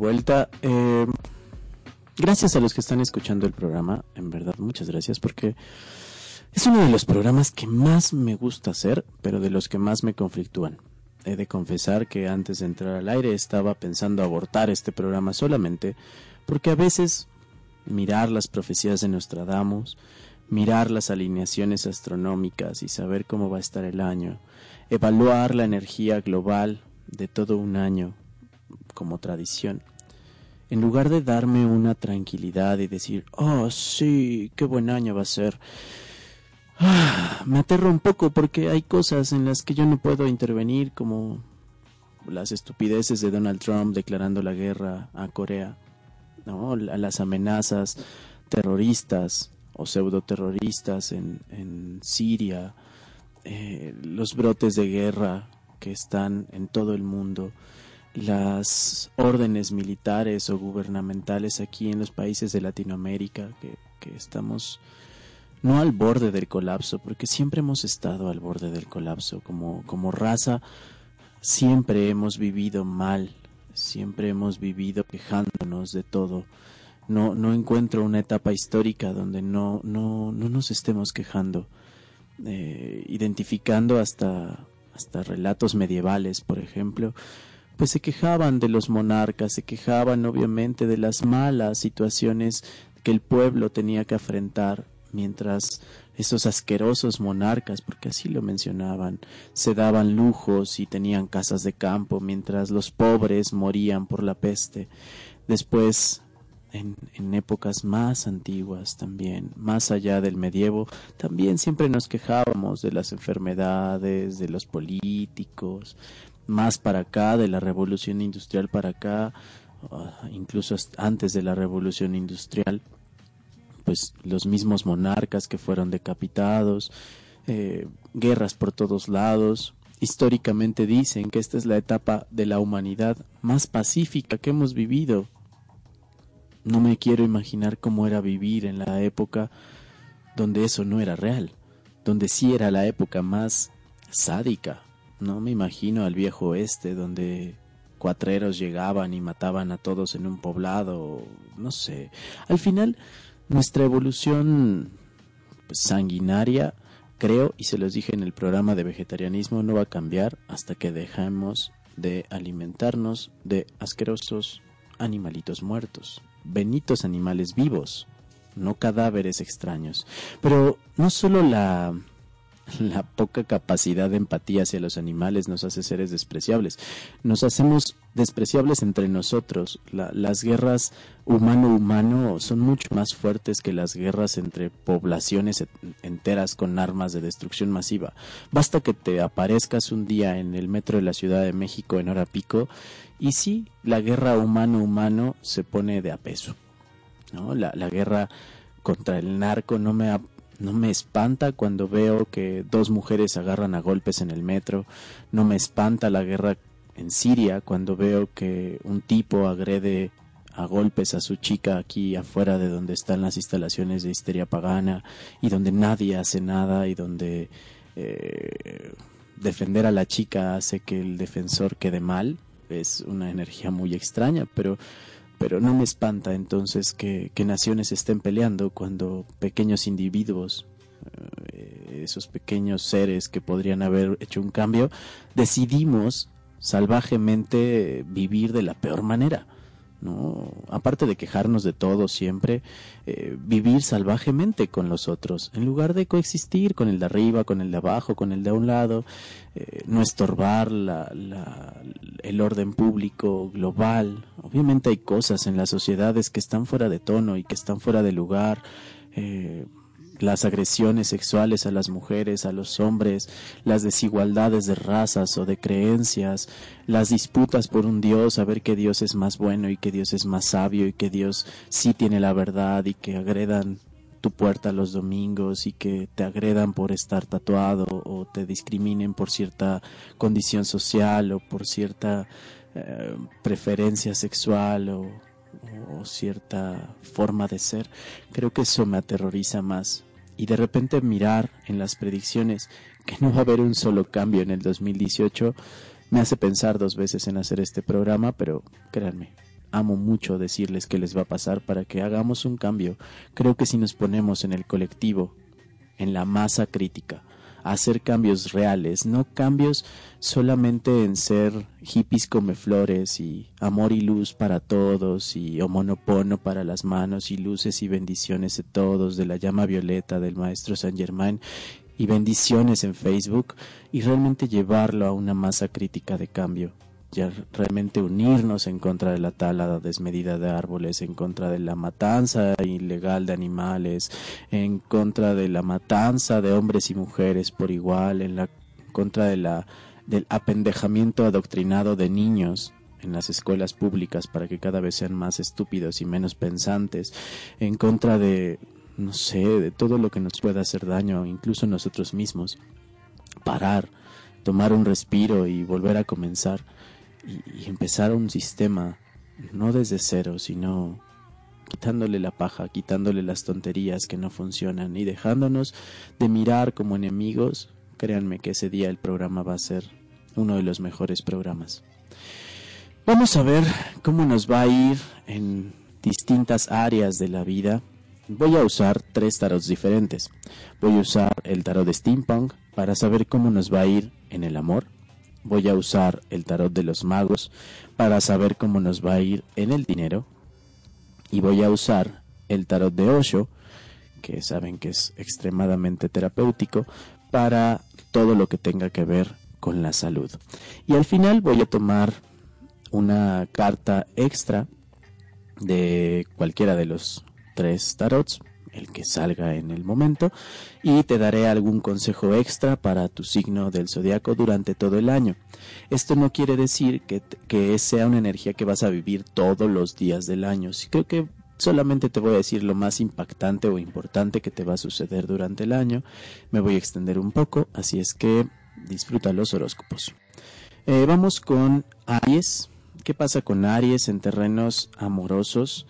S1: Vuelta. Eh, gracias a los que están escuchando el programa, en verdad, muchas gracias porque es uno de los programas que más me gusta hacer, pero de los que más me conflictúan. He de confesar que antes de entrar al aire estaba pensando abortar este programa solamente porque a veces mirar las profecías de Nostradamus, mirar las alineaciones astronómicas y saber cómo va a estar el año, evaluar la energía global de todo un año como tradición, en lugar de darme una tranquilidad y decir, oh sí, qué buen año va a ser, ah, me aterro un poco porque hay cosas en las que yo no puedo intervenir, como las estupideces de Donald Trump declarando la guerra a Corea, ¿no? las amenazas terroristas o pseudoterroristas en, en Siria, eh, los brotes de guerra que están en todo el mundo, las órdenes militares o gubernamentales aquí en los países de Latinoamérica, que, estamos no al borde del colapso, porque siempre hemos estado al borde del colapso. Como, como raza, siempre hemos vivido mal, siempre hemos vivido quejándonos de todo. No, no encuentro una etapa histórica donde no, no, no nos estemos quejando, eh, identificando hasta, hasta relatos medievales, por ejemplo, pues se quejaban de los monarcas, se quejaban obviamente de las malas situaciones que el pueblo tenía que afrontar mientras esos asquerosos monarcas, porque así lo mencionaban, se daban lujos y tenían casas de campo, mientras los pobres morían por la peste. Después, en, en, épocas más antiguas también, más allá del medievo, también siempre nos quejábamos de las enfermedades, de los políticos, más para acá, de la revolución industrial para acá, incluso antes de la revolución industrial, pues los mismos monarcas que fueron decapitados, eh, guerras por todos lados. Históricamente dicen que esta es la etapa de la humanidad más pacífica que hemos vivido. No me quiero imaginar cómo era vivir en la época donde eso no era real, donde sí era la época más sádica, no me imagino al viejo oeste donde cuatreros llegaban y mataban a todos en un poblado, no sé. Al final, nuestra evolución pues, sanguinaria, creo, y se los dije en el programa de vegetarianismo, no va a cambiar hasta que dejemos de alimentarnos de asquerosos animalitos muertos, benitos animales vivos, no cadáveres extraños. Pero no solo la la poca capacidad de empatía hacia los animales nos hace seres despreciables. Nos hacemos despreciables entre nosotros. las guerras humano-humano son mucho más fuertes que las guerras entre poblaciones enteras con armas de destrucción masiva. Basta que te aparezcas un día en el metro de la Ciudad de México en hora pico y sí, la guerra humano-humano se pone de a peso. ¿no? La, la guerra contra el narco no me ha no me espanta cuando veo que dos mujeres agarran a golpes en el metro. No me espanta la guerra en Siria cuando veo que un tipo agrede a golpes a su chica aquí afuera de donde están las instalaciones de histeria pagana y donde nadie hace nada y donde eh, defender a la chica hace que el defensor quede mal. Es una energía muy extraña, pero pero no me espanta entonces que, naciones estén peleando cuando pequeños individuos, eh, esos pequeños seres que podrían haber hecho un cambio, decidimos salvajemente vivir de la peor manera. ¿No? Aparte de quejarnos de todo siempre, eh, vivir salvajemente con los otros, en lugar de coexistir con el de arriba, con el de abajo, con el de un lado, eh, no estorbar la, el orden público global. Obviamente hay cosas en las sociedades que están fuera de tono y que están fuera de lugar. Eh, las agresiones sexuales a las mujeres, a los hombres, las desigualdades de razas o de creencias, las disputas por un Dios, a ver que Dios es más bueno y que Dios es más sabio y que Dios sí tiene la verdad y que agredan tu puerta los domingos y que te agredan por estar tatuado o te discriminen por cierta condición social o por cierta eh, preferencia sexual o, o cierta forma de ser, creo que eso me aterroriza más y de repente mirar en las predicciones que no va a haber un solo cambio en el 2018, me hace pensar dos veces en hacer este programa, pero créanme, amo mucho decirles qué les va a pasar para que hagamos un cambio. Creo que si nos ponemos en el colectivo, en la masa crítica, hacer cambios reales, no cambios solamente en ser hippies come flores y amor y luz para todos y monopono para las manos y luces y bendiciones de todos de la llama violeta del maestro Saint Germain y bendiciones en Facebook y realmente llevarlo a una masa crítica de cambio ya realmente unirnos en contra de la tala desmedida de árboles, en contra de la matanza ilegal de animales, en contra de la matanza de hombres y mujeres por igual, en la contra de la del apendejamiento adoctrinado de niños en las escuelas públicas para que cada vez sean más estúpidos y menos pensantes, en contra de no sé, de todo lo que nos pueda hacer daño, incluso nosotros mismos. Parar, tomar un respiro y volver a comenzar y, empezar un sistema no desde cero, sino quitándole la paja, quitándole las tonterías que no funcionan y dejándonos de mirar como enemigos, créanme que ese día el programa va a ser uno de los mejores programas. Vamos a ver cómo nos va a ir en distintas áreas de la vida. Voy a usar tres tarots diferentes. Voy a usar el tarot de steampunk para saber cómo nos va a ir en el amor, voy a usar el tarot de los magos para saber cómo nos va a ir en el dinero. Y voy a usar el tarot de Osho, que saben que es extremadamente terapéutico, para todo lo que tenga que ver con la salud. Y al final voy a tomar una carta extra de cualquiera de los tres tarots el que salga en el momento, y te daré algún consejo extra para tu signo del zodiaco durante todo el año. Esto no quiere decir que, que sea una energía que vas a vivir todos los días del año. creo que solamente te voy a decir lo más impactante o importante que te va a suceder durante el año. Me voy a extender un poco, así es que disfruta los horóscopos. Eh, vamos con Aries. ¿Qué pasa con Aries en terrenos amorosos?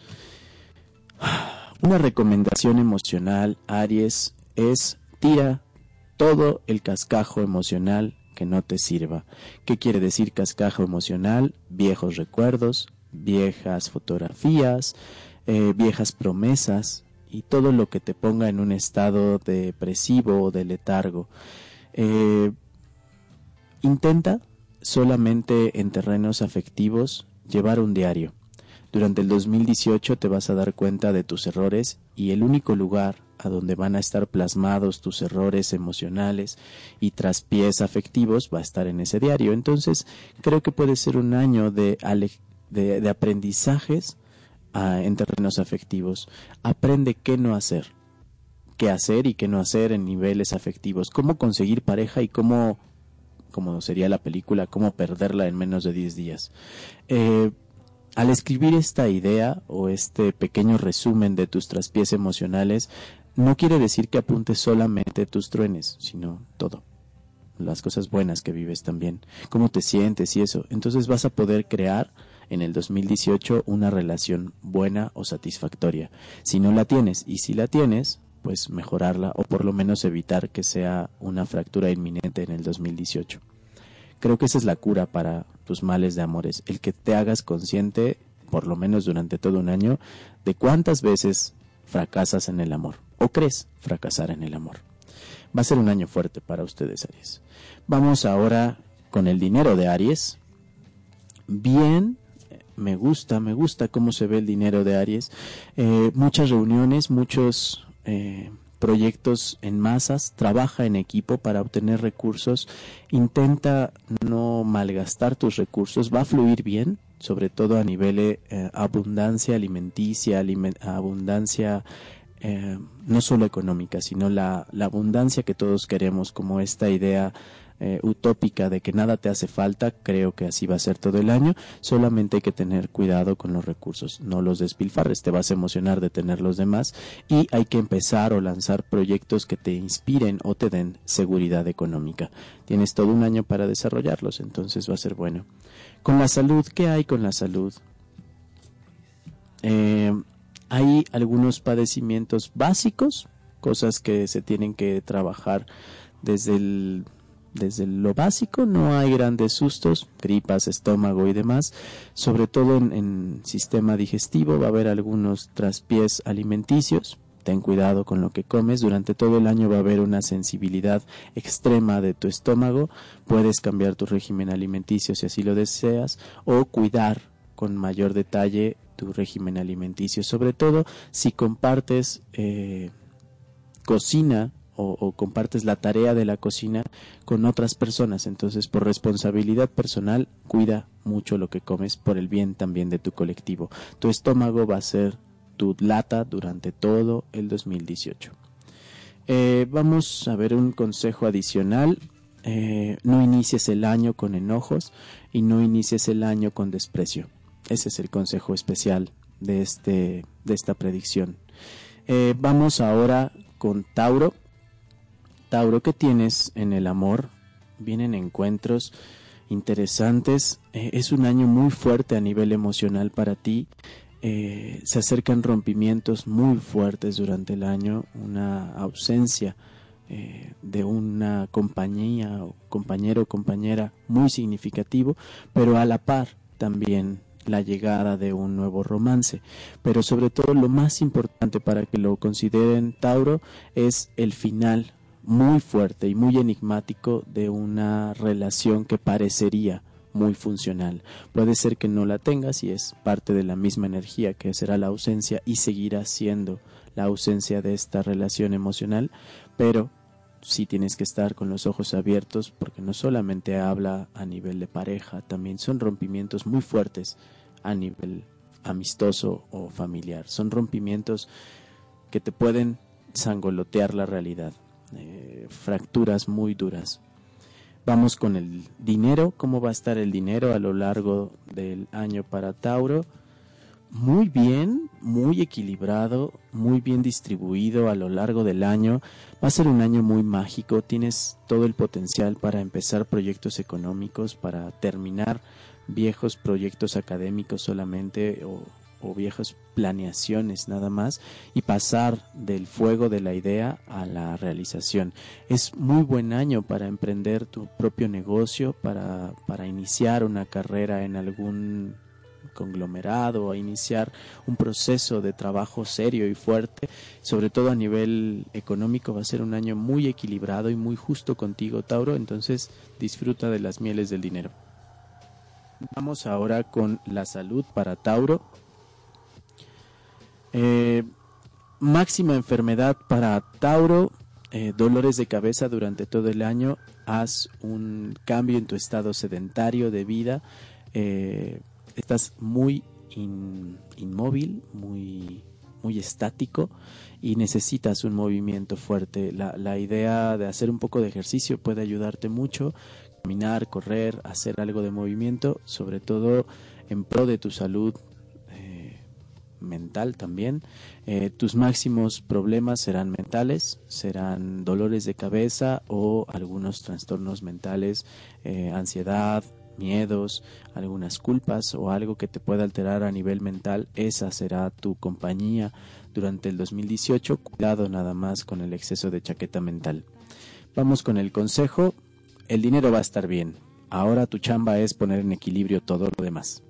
S1: Una recomendación emocional, Aries, es tira todo el cascajo emocional que no te sirva. ¿Qué quiere decir cascajo emocional? Viejos recuerdos, viejas fotografías, eh, viejas promesas y todo lo que te ponga en un estado depresivo o de letargo. Eh, intenta solamente en terrenos afectivos llevar un diario. Durante el 2018 te vas a dar cuenta de tus errores y el único lugar a donde van a estar plasmados tus errores emocionales y traspiés afectivos va a estar en ese diario. Entonces, creo que puede ser un año de, de, aprendizajes ah, en terrenos afectivos. Aprende qué no hacer, qué hacer y qué no hacer en niveles afectivos, cómo conseguir pareja y cómo, como sería la película, cómo perderla en menos de 10 días. Eh, al escribir esta idea o este pequeño resumen de tus traspiés emocionales, no quiere decir que apuntes solamente tus truenes, sino todo. Las cosas buenas que vives también, cómo te sientes y eso. Entonces vas a poder crear en el 2018 una relación buena o satisfactoria. Si no la tienes y si la tienes, pues mejorarla o por lo menos evitar que sea una fractura inminente en el 2018. Creo que esa es la cura para tus males de amores, el que te hagas consciente, por lo menos durante todo un año, de cuántas veces fracasas en el amor o crees fracasar en el amor. Va a ser un año fuerte para ustedes, Aries. Vamos ahora con el dinero de Aries. Bien, me gusta, me gusta cómo se ve el dinero de Aries. Eh, muchas reuniones, muchos eh, proyectos en masas, trabaja en equipo para obtener recursos, intenta no malgastar tus recursos, va a fluir bien, sobre todo a nivel eh, abundancia alimenticia, abundancia eh, no solo económica, sino la abundancia que todos queremos, como esta idea eh, utópica de que nada te hace falta, creo que así va a ser todo el año, solamente hay que tener cuidado con los recursos, no los despilfarres, te vas a emocionar de tener los demás y hay que empezar o lanzar proyectos que te inspiren o te den seguridad económica. Tienes todo un año para desarrollarlos, entonces va a ser bueno. Con la salud, ¿qué hay con la salud? Eh, hay algunos padecimientos básicos, cosas que se tienen que trabajar desde el desde lo básico no hay grandes sustos, gripas, estómago y demás. Sobre todo en, en sistema digestivo va a haber algunos traspiés alimenticios, ten cuidado con lo que comes. Durante todo el año va a haber una sensibilidad extrema de tu estómago. Puedes cambiar tu régimen alimenticio si así lo deseas o cuidar con mayor detalle tu régimen alimenticio. Sobre todo si compartes eh, cocina o, compartes la tarea de la cocina con otras personas. Entonces, por responsabilidad personal, cuida mucho lo que comes por el bien también de tu colectivo. Tu estómago va a ser tu lata durante todo el 2018. Eh, vamos a ver un consejo adicional. Eh, no inicies el año con enojos y no inicies el año con desprecio. Ese es el consejo especial de, este, de esta predicción. Eh, vamos ahora con Tauro. Tauro, ¿qué tienes en el amor? Vienen encuentros interesantes. es un año muy fuerte a nivel emocional para ti. Eh, se acercan rompimientos muy fuertes durante el año, una ausencia eh, de una compañía o compañero o compañera muy significativo, pero a la par también la llegada de un nuevo romance. Pero sobre todo lo más importante para que lo consideren Tauro es el final muy fuerte y muy enigmático de una relación que parecería muy funcional. Puede ser que no la tengas y es parte de la misma energía que será la ausencia y seguirá siendo la ausencia de esta relación emocional, pero sí tienes que estar con los ojos abiertos porque no solamente habla a nivel de pareja, también son rompimientos muy fuertes a nivel amistoso o familiar. Son rompimientos que te pueden sangolotear la realidad, eh, fracturas muy duras. Vamos con el dinero, cómo va a estar el dinero a lo largo del año para Tauro. Muy bien, muy equilibrado, muy bien distribuido a lo largo del año. Va a ser un año muy mágico, tienes todo el potencial para empezar proyectos económicos, para terminar viejos proyectos académicos solamente o o viejas planeaciones nada más y pasar del fuego de la idea a la realización. Es muy buen año para emprender tu propio negocio, para, para iniciar una carrera en algún conglomerado, a iniciar un proceso de trabajo serio y fuerte, sobre todo a nivel económico va a ser un año muy equilibrado y muy justo contigo, Tauro, entonces disfruta de las mieles del dinero. Vamos ahora con la salud para Tauro. Eh, máxima enfermedad para Tauro, eh, dolores de cabeza durante todo el año, haz un cambio en tu estado sedentario de vida, eh, estás muy inmóvil, muy, muy estático y necesitas un movimiento fuerte. La, la idea de hacer un poco de ejercicio puede ayudarte mucho, caminar, correr, hacer algo de movimiento, sobre todo en pro de tu salud mental también. Eh, tus máximos problemas serán mentales, serán dolores de cabeza o algunos trastornos mentales, eh, ansiedad, miedos, algunas culpas o algo que te pueda alterar a nivel mental. Esa será tu compañía durante el 2018. Cuidado nada más con el exceso de chaqueta mental. Vamos con el consejo. El dinero va a estar bien. Ahora tu chamba es poner en equilibrio todo lo demás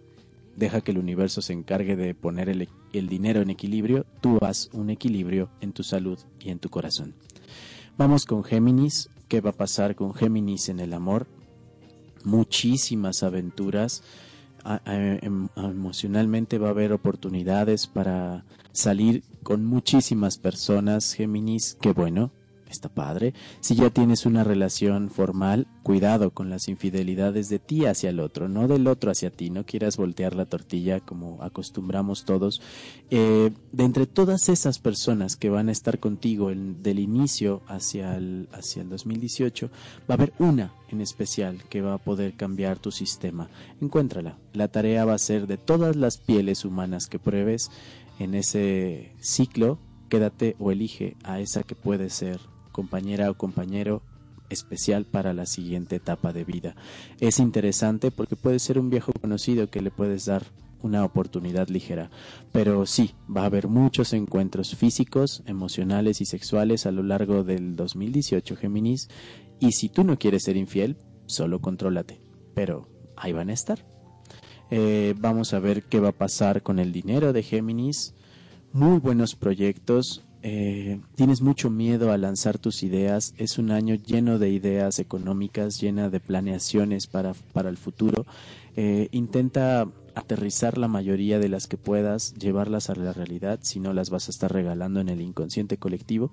S1: deja que el universo se encargue de poner el, dinero en equilibrio, tú haz un equilibrio en tu salud y en tu corazón. Vamos con Géminis. ¿Qué va a pasar con Géminis en el amor? Muchísimas aventuras. Em, emocionalmente va a haber oportunidades para salir con muchísimas personas, Géminis. Qué bueno, está padre. Si ya tienes una relación formal, cuidado con las infidelidades de ti hacia el otro, no del otro hacia ti. No quieras voltear la tortilla como acostumbramos todos. Eh, de entre todas esas personas que van a estar contigo del inicio hacia el, hacia el 2018, va a haber una en especial que va a poder cambiar tu sistema. Encuéntrala. La tarea va a ser de todas las pieles humanas que pruebes en ese ciclo quédate o elige a esa que puede ser compañera o compañero especial para la siguiente etapa de vida. Es interesante porque puede ser un viejo conocido que le puedes dar una oportunidad ligera. Pero sí, va a haber muchos encuentros físicos, emocionales y sexuales a lo largo del 2018, Géminis. Y si tú no quieres ser infiel, solo contrólate. Pero ahí van a estar. Eh, vamos a ver qué va a pasar con el dinero de Géminis. Muy buenos proyectos, eh, tienes mucho miedo a lanzar tus ideas, es un año lleno de ideas económicas, llena de planeaciones para, para el futuro. Eh, intenta aterrizar la mayoría de las que puedas, llevarlas a la realidad, si no las vas a estar regalando en el inconsciente colectivo.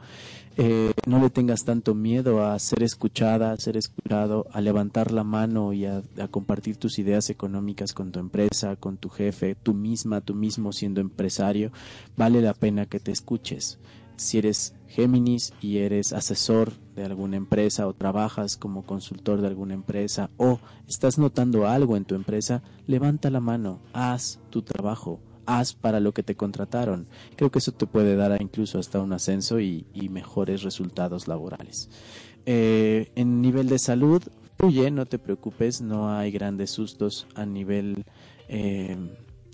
S1: Eh, no le tengas tanto miedo a ser escuchada, a ser escuchado, a levantar la mano y a, a, compartir tus ideas económicas con tu empresa, con tu jefe, tú misma, tú mismo siendo empresario. Vale la pena que te escuches si eres Géminis y eres asesor de alguna empresa o trabajas como consultor de alguna empresa o estás notando algo en tu empresa, levanta la mano, haz tu trabajo, haz para lo que te contrataron. Creo que eso te puede dar incluso hasta un ascenso y, mejores resultados laborales. Eh, en nivel de salud, fluye, no te preocupes, no hay grandes sustos a nivel... Eh,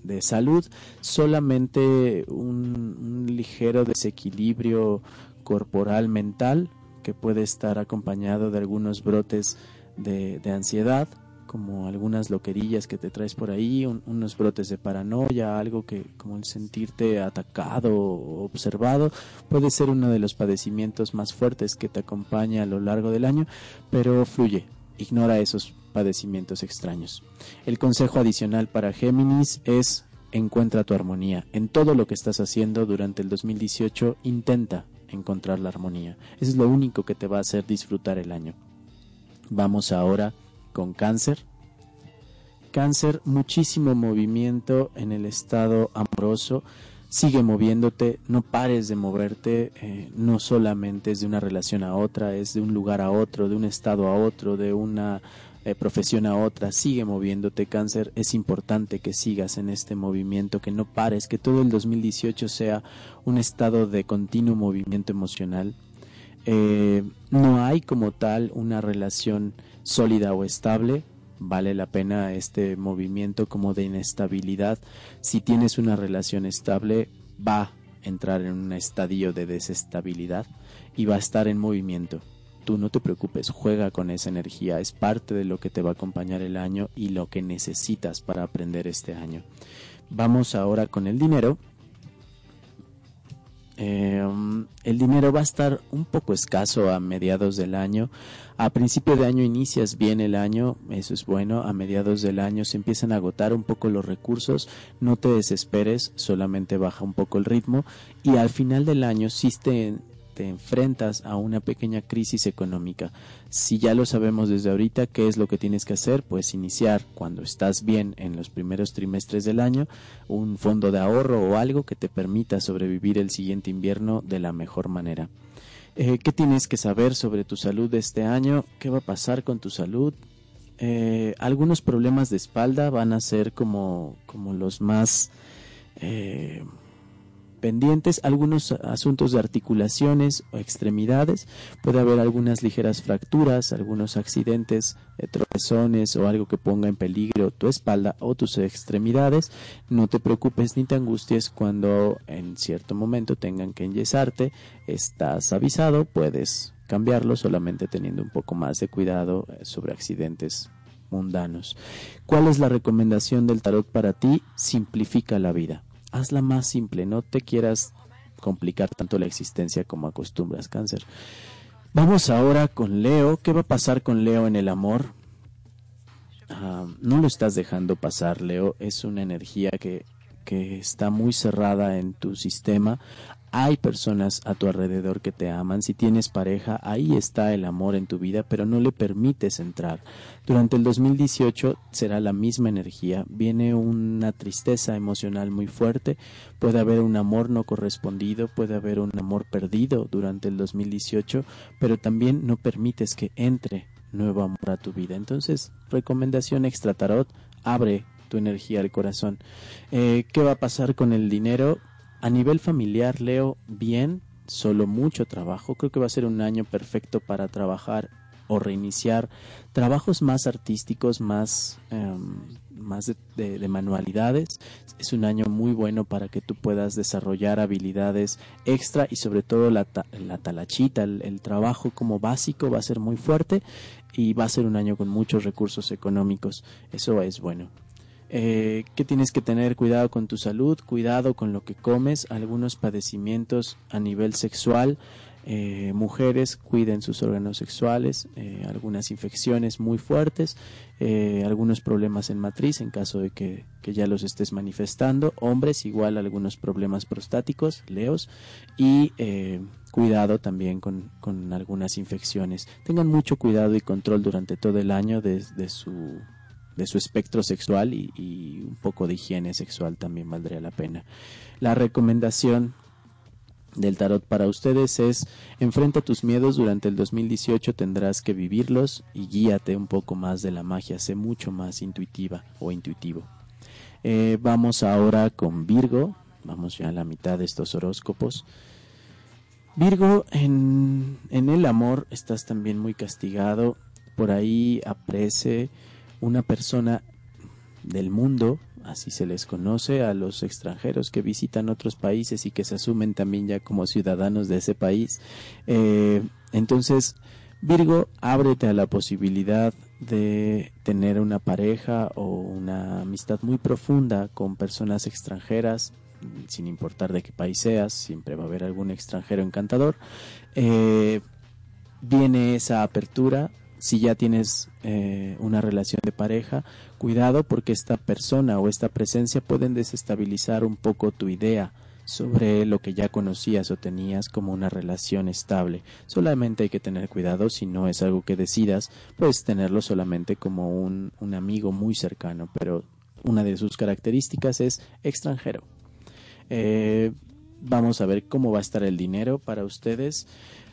S1: de salud, solamente un, ligero desequilibrio corporal mental que puede estar acompañado de algunos brotes de, ansiedad, como algunas loquerillas que te traes por ahí, unos brotes de paranoia, algo que como el sentirte atacado o observado, puede ser uno de los padecimientos más fuertes que te acompaña a lo largo del año, pero fluye, ignora esos padecimientos extraños. El consejo adicional para Géminis es encuentra tu armonía. En todo lo que estás haciendo durante el 2018, intenta encontrar la armonía. Eso es lo único que te va a hacer disfrutar el año. Vamos ahora con cáncer. Cáncer, muchísimo movimiento en el estado amoroso. Sigue moviéndote, no pares de moverte, eh, no solamente es de una relación a otra, es de un lugar a otro, de un estado a otro, de una eh, profesión a otra, sigue moviéndote cáncer, es importante que sigas en este movimiento, que no pares, que todo el 2018 sea un estado de continuo movimiento emocional. Eh, no hay como tal una relación sólida o estable, vale la pena este movimiento como de inestabilidad. Si tienes una relación estable, va a entrar en un estadio de desestabilidad y va a estar en movimiento tú no te preocupes, juega con esa energía, es parte de lo que te va a acompañar el año y lo que necesitas para aprender este año. Vamos ahora con el dinero. Em, el dinero va a estar un poco escaso a mediados del año. A principio de año inicias bien el año, eso es bueno. A mediados del año se empiezan a agotar un poco los recursos. No te desesperes, solamente baja un poco el ritmo. Y al final del año, si te, te enfrentas a una pequeña crisis económica. Si ya lo sabemos desde ahorita, ¿qué es lo que tienes que hacer? Pues iniciar cuando estás bien en los primeros trimestres del año un fondo de ahorro o algo que te permita sobrevivir el siguiente invierno de la mejor manera. Eh, ¿Qué tienes que saber sobre tu salud de este año? ¿Qué va a pasar con tu salud? Eh, algunos problemas de espalda van a ser como, como los más... Eh, pendientes, algunos asuntos de articulaciones o extremidades, puede haber algunas ligeras fracturas, algunos accidentes, eh, tropezones o algo que ponga en peligro tu espalda o tus extremidades. No te preocupes ni te angusties cuando en cierto momento tengan que enyesarte, estás avisado, puedes cambiarlo solamente teniendo un poco más de cuidado eh, sobre accidentes mundanos. ¿Cuál es la recomendación del tarot para ti? Simplifica la vida hazla más simple, no te quieras complicar tanto la existencia como acostumbras, cáncer. Vamos ahora con Leo. ¿Qué va a pasar con Leo en el amor? Ah, no lo estás dejando pasar, Leo. Es una energía que, que está muy cerrada en tu sistema. Hay personas a tu alrededor que te aman. Si tienes pareja, ahí está el amor en tu vida, pero no le permites entrar. Durante el 2018 será la misma energía. Viene una tristeza emocional muy fuerte. Puede haber un amor no correspondido, puede haber un amor perdido durante el 2018, pero también no permites que entre nuevo amor a tu vida. Entonces, recomendación extra tarot, abre tu energía al corazón. Eh, ¿Qué va a pasar con el dinero? A nivel familiar, Leo, bien, solo mucho trabajo. Creo que va a ser un año perfecto para trabajar o reiniciar trabajos más artísticos, más, em, más de, manualidades. Es un año muy bueno para que tú puedas desarrollar habilidades extra y sobre todo la, la talachita, el, trabajo como básico va a ser muy fuerte y va a ser un año con muchos recursos económicos. Eso es bueno. Eh, que tienes que tener cuidado con tu salud, cuidado con lo que comes, algunos padecimientos a nivel sexual, eh, mujeres cuiden sus órganos sexuales, eh, algunas infecciones muy fuertes, eh, algunos problemas en matriz en caso de que, ya los estés manifestando, hombres igual algunos problemas prostáticos, leos, y cuidado también con, algunas infecciones. Tengan mucho cuidado y control durante todo el año de, su de su espectro sexual y, un poco de higiene sexual también valdría la pena. La recomendación del tarot para ustedes es enfrenta tus miedos durante el 2018 tendrás que vivirlos y guíate un poco más de la magia sé mucho más intuitiva o intuitivo eh, vamos ahora con Virgo vamos ya a la mitad de estos horóscopos Virgo en, en el amor estás también muy castigado por ahí aparece una persona del mundo así se les conoce a los extranjeros que visitan otros países y que se asumen también ya como ciudadanos de ese país. Eh, entonces, Virgo, ábrete a la posibilidad de tener una pareja o una amistad muy profunda con personas extranjeras, sin importar de qué país seas, siempre va a haber algún extranjero encantador. Eh, viene esa apertura si ya tienes eh, una relación de pareja, cuidado porque esta persona o esta presencia pueden desestabilizar un poco tu idea sobre lo que ya conocías o tenías como una relación estable. Solamente hay que tener cuidado si no es algo que decidas, puedes tenerlo solamente como un, amigo muy cercano, pero una de sus características es extranjero. Eh, vamos a ver cómo va a estar el dinero para ustedes.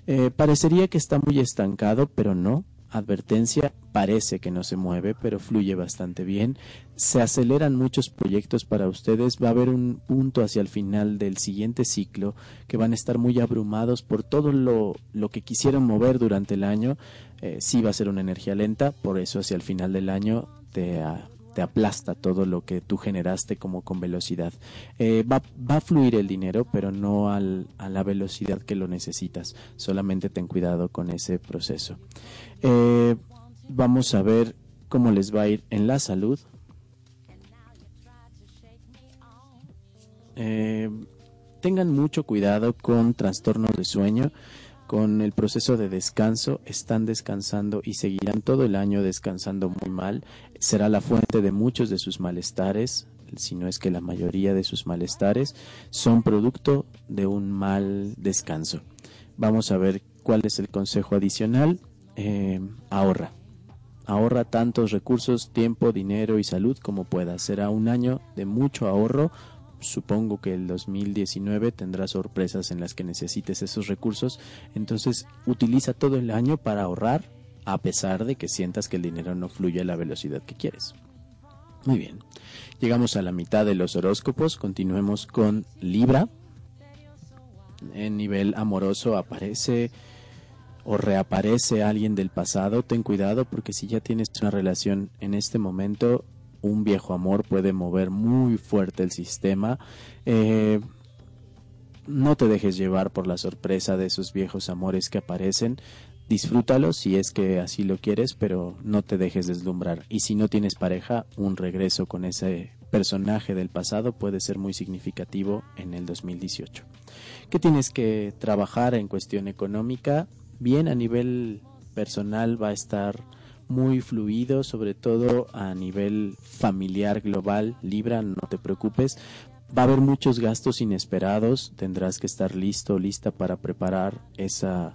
S1: Eh, parecería que está muy estancado, pero no advertencia parece que no se mueve, pero fluye bastante bien. Se aceleran muchos proyectos para ustedes. Va a haber un punto hacia el final del siguiente ciclo que van a estar muy abrumados por todo lo, lo que quisieron mover durante el año. Eh, sí va a ser una energía lenta, por eso hacia el final del año te, te aplasta todo lo que tú generaste como con velocidad. Eh, va, va, a fluir el dinero, pero no al, a la velocidad que lo necesitas. Solamente ten cuidado con ese proceso. Eh, vamos a ver cómo les va a ir en la salud. Eh, tengan mucho cuidado con trastornos de sueño, con el proceso de descanso. Están descansando y seguirán todo el año descansando muy mal. Será la fuente de muchos de sus malestares, si no es que la mayoría de sus malestares son producto de un mal descanso. Vamos a ver cuál es el consejo adicional. Eh, ahorra. Ahorra tantos recursos, tiempo, dinero y salud como puedas. Será un año de mucho ahorro. Supongo que el 2019 tendrá sorpresas en las que necesites esos recursos. Entonces utiliza todo el año para ahorrar a pesar de que sientas que el dinero no fluye a la velocidad que quieres. Muy bien. Llegamos a la mitad de los horóscopos. Continuemos con Libra. En nivel amoroso aparece o reaparece alguien del pasado, ten cuidado porque si ya tienes una relación en este momento, un viejo amor puede mover muy fuerte el sistema. Eh, no te dejes llevar por la sorpresa de esos viejos amores que aparecen. Disfrútalos si es que así lo quieres, pero no te dejes deslumbrar. Y si no tienes pareja, un regreso con ese personaje del pasado puede ser muy significativo en el 2018. ¿Qué tienes que trabajar en cuestión económica? Bien a nivel personal va a estar muy fluido, sobre todo a nivel familiar global. Libra, no te preocupes. Va a haber muchos gastos inesperados, tendrás que estar listo, lista para preparar esa,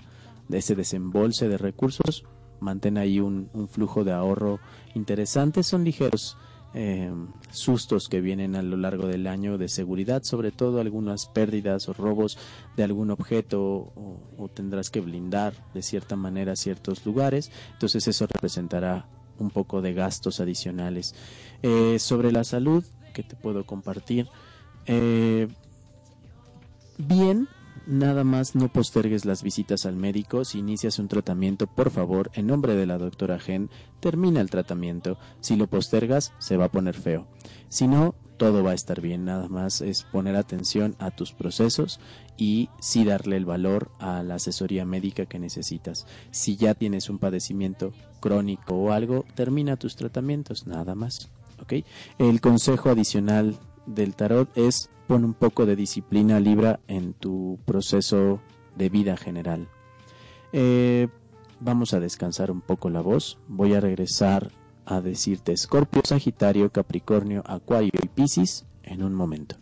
S1: ese desembolse de recursos. Mantén ahí un, un flujo de ahorro interesante, son ligeros eh, sustos que vienen a lo largo del año de seguridad, sobre todo algunas pérdidas o robos de algún objeto o, tendrás que blindar de cierta manera ciertos lugares, entonces eso representará un poco de gastos adicionales. Eh, sobre la salud, que te puedo compartir, eh, bien, nada más no postergues las visitas al médico. Si inicias un tratamiento, por favor, en nombre de la doctora Gen, termina el tratamiento. Si lo postergas, se va a poner feo. Si no, todo va a estar bien. Nada más es poner atención a tus procesos y sí darle el valor a la asesoría médica que necesitas. Si ya tienes un padecimiento crónico o algo, termina tus tratamientos, nada más. El consejo adicional del tarot es pon un poco de disciplina libra en tu proceso de vida general. Eh, vamos a descansar un poco la voz. Voy a regresar a decirte Escorpio, Sagitario, Capricornio, Acuario y Piscis en un momento.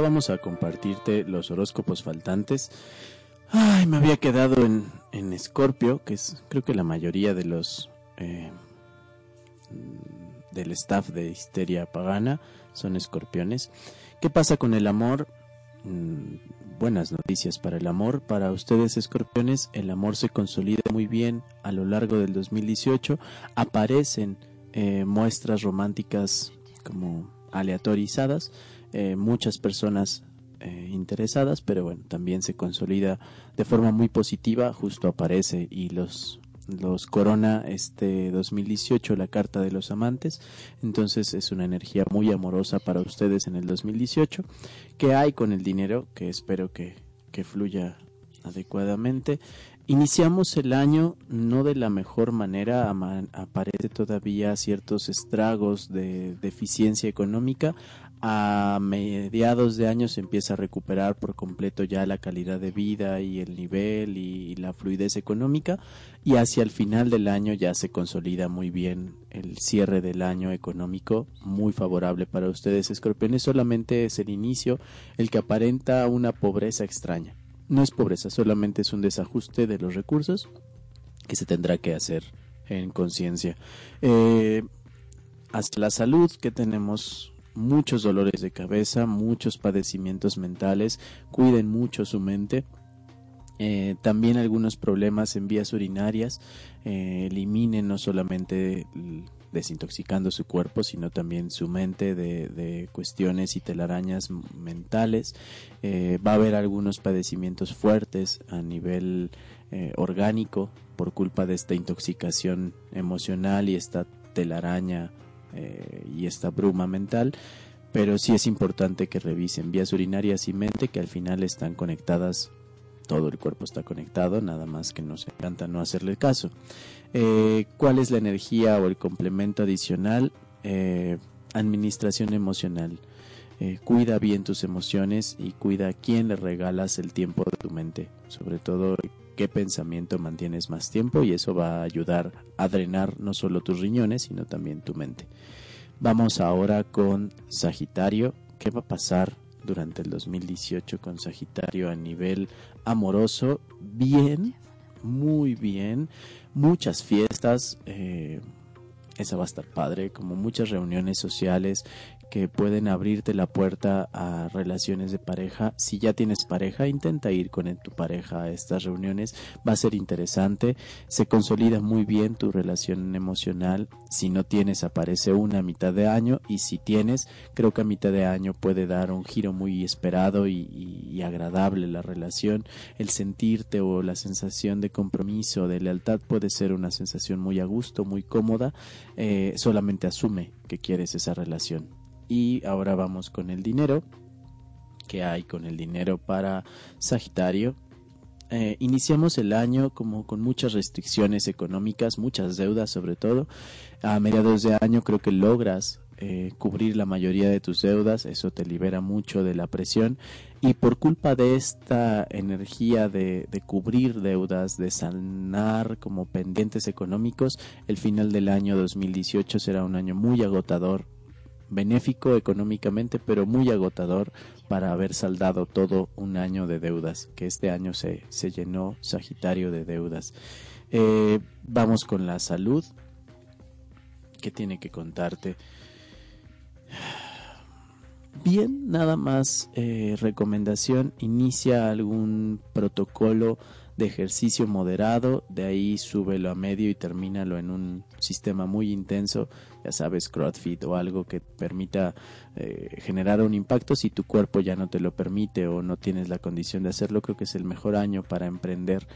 S1: Vamos a compartirte los horóscopos faltantes. Ay, me había quedado en, en Escorpio, que es creo que la mayoría de los eh, del staff de Histeria Pagana son escorpiones. ¿Qué pasa con el amor? Mm, buenas noticias para el amor. Para ustedes escorpiones, el amor se consolida muy bien a lo largo del 2018. Aparecen eh, muestras románticas como aleatorizadas eh, muchas personas eh, interesadas, pero bueno, también se consolida de forma muy positiva, justo aparece y los los corona este 2018 la carta de los amantes. Entonces es una energía muy amorosa para ustedes en el 2018 que hay con el dinero que espero que, que fluya adecuadamente. Iniciamos el año no de la mejor manera, aparece todavía ciertos estragos de deficiencia económica, a mediados de año se empieza a recuperar por completo ya la calidad de vida y el nivel y la fluidez económica y hacia el final del año ya se consolida muy bien el cierre del año económico muy favorable para ustedes escorpiones solamente es el inicio el que aparenta una pobreza extraña. No es pobreza solamente es un desajuste de los recursos que se tendrá que hacer en conciencia. Eh, hasta la salud que tenemos muchos dolores de cabeza, muchos padecimientos mentales, cuiden mucho su mente. Eh, también algunos problemas en vías urinarias, eh, eliminen no solamente desintoxicando su cuerpo, sino también su mente de, cuestiones y telarañas mentales. Eh, va a haber algunos padecimientos fuertes a nivel orgánico por culpa de esta intoxicación emocional y esta telaraña eh, y esta bruma mental pero sí es importante que revisen vías urinarias y mente que al final están conectadas, todo el cuerpo está conectado, nada más que nos encanta no hacerle caso. Eh, ¿Cuál es la energía o el complemento adicional? Eh, administración emocional. Eh, cuida bien tus emociones y cuida a quién le regalas el tiempo de tu mente, sobre todo qué pensamiento mantienes más tiempo y eso va a ayudar a drenar no solo tus riñones, sino también tu mente. Vamos ahora con Sagitario. ¿Qué va a pasar durante el 2018 con Sagitario a nivel amoroso? Bien, muy bien. Muchas fiestas. Eh, esa va a estar padre, como muchas reuniones sociales que pueden abrirte la puerta a relaciones de pareja. Si ya tienes pareja, intenta ir con tu pareja a estas reuniones. Va a ser interesante. Se consolida muy bien tu relación emocional. Si no tienes, aparece una a mitad de año. Y si tienes, creo que a mitad de año puede dar un giro muy esperado y, agradable la relación. El sentirte o la sensación de compromiso, de lealtad, puede ser una sensación muy a gusto, muy cómoda. Eh, solamente asume que quieres esa relación. Y ahora vamos con el dinero. que hay con el dinero para Sagitario? Eh, iniciamos el año como con muchas restricciones económicas, muchas deudas sobre todo. A mediados de año creo que logras eh, cubrir la mayoría de tus deudas, eso te libera mucho de la presión y por culpa de esta energía de, de, cubrir deudas, de sanar como pendientes económicos, el final del año 2018 será un año muy agotador benéfico económicamente, pero muy agotador para haber saldado todo un año de deudas, que este año se, se llenó Sagitario de deudas. Eh, vamos con la salud. ¿Qué tiene que contarte? Bien, nada más eh, recomendación, inicia algún protocolo de ejercicio moderado, de ahí súbelo a medio y termínalo en un sistema muy intenso, ya sabes, CrossFit o algo que permita eh, generar un impacto. Si tu cuerpo ya no te lo permite o no tienes la condición de hacerlo, creo que es el mejor año para emprender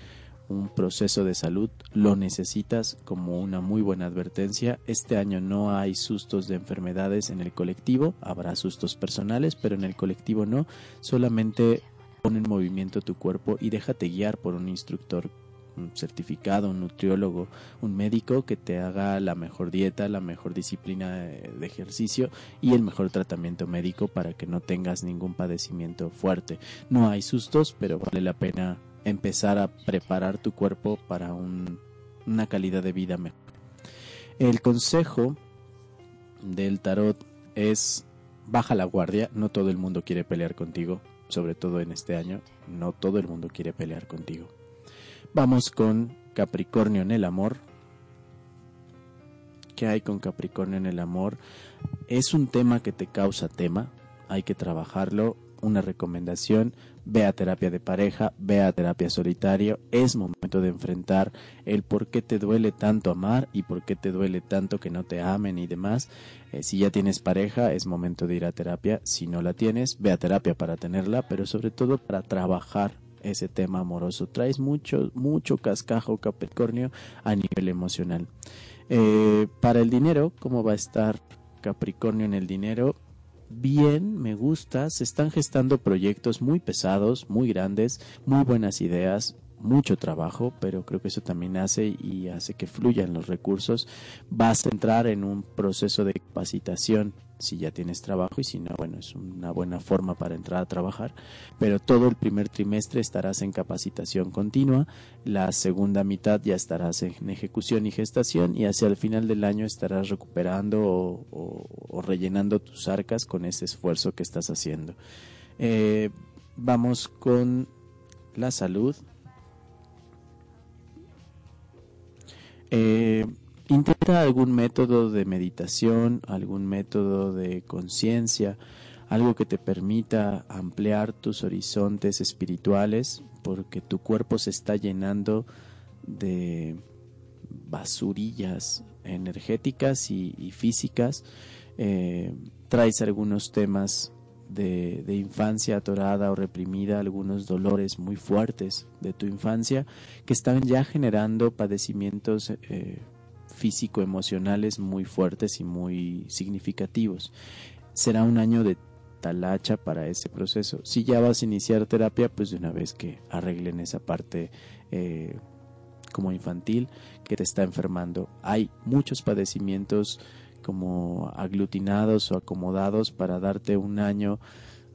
S1: un proceso de salud, lo necesitas como una muy buena advertencia. Este año no hay sustos de enfermedades en el colectivo, habrá sustos personales, pero en el colectivo no, solamente Pon en movimiento tu cuerpo y déjate guiar por un instructor un certificado, un nutriólogo, un médico que te haga la mejor dieta, la mejor disciplina de ejercicio y el mejor tratamiento médico para que no tengas ningún padecimiento fuerte. No hay sustos, pero vale la pena empezar a preparar tu cuerpo para una calidad de vida mejor. El consejo del tarot es baja la guardia, no todo el mundo quiere pelear contigo, sobre todo en este año, no todo el mundo quiere pelear contigo. Vamos con Capricornio en el amor. ¿Qué hay con Capricornio en el amor? Es un tema que te causa tema, hay que trabajarlo. Una recomendación, ve a terapia de pareja, ve a terapia solitario. Es momento de enfrentar el por qué te duele tanto amar y por qué te duele tanto que no te amen y demás. Eh, si ya tienes pareja, es momento de ir a terapia. Si no la tienes, ve a terapia para tenerla, pero sobre todo para trabajar ese tema amoroso. Traes mucho, mucho cascajo Capricornio a nivel emocional. Eh, para el dinero, ¿cómo va a estar Capricornio en el dinero? Bien, me gusta, se están gestando proyectos muy pesados, muy grandes, muy buenas ideas, mucho trabajo, pero creo que eso también hace y hace que fluyan los recursos. Vas a entrar en un proceso de capacitación si ya tienes trabajo y si no, bueno, es una buena forma para entrar a trabajar, pero todo el primer trimestre estarás en capacitación continua, la segunda mitad ya estarás en ejecución y gestación y hacia el final del año estarás recuperando o, rellenando tus arcas con ese esfuerzo que estás haciendo. Eh, vamos con la salud. Eh, intenta algún método de meditación, algún método de conciencia, algo que te permita ampliar tus horizontes espirituales, porque tu cuerpo se está llenando de basurillas energéticas y, físicas. Eh, traes algunos temas de, infancia atorada o reprimida, algunos dolores muy fuertes de tu infancia que están ya generando padecimientos eh, físico-emocionales muy fuertes y muy significativos. Será un año de talacha para ese proceso. Si ya vas a iniciar terapia, pues de una vez que arreglen esa parte eh, como infantil que te está enfermando. Hay muchos padecimientos como aglutinados o acomodados para darte un año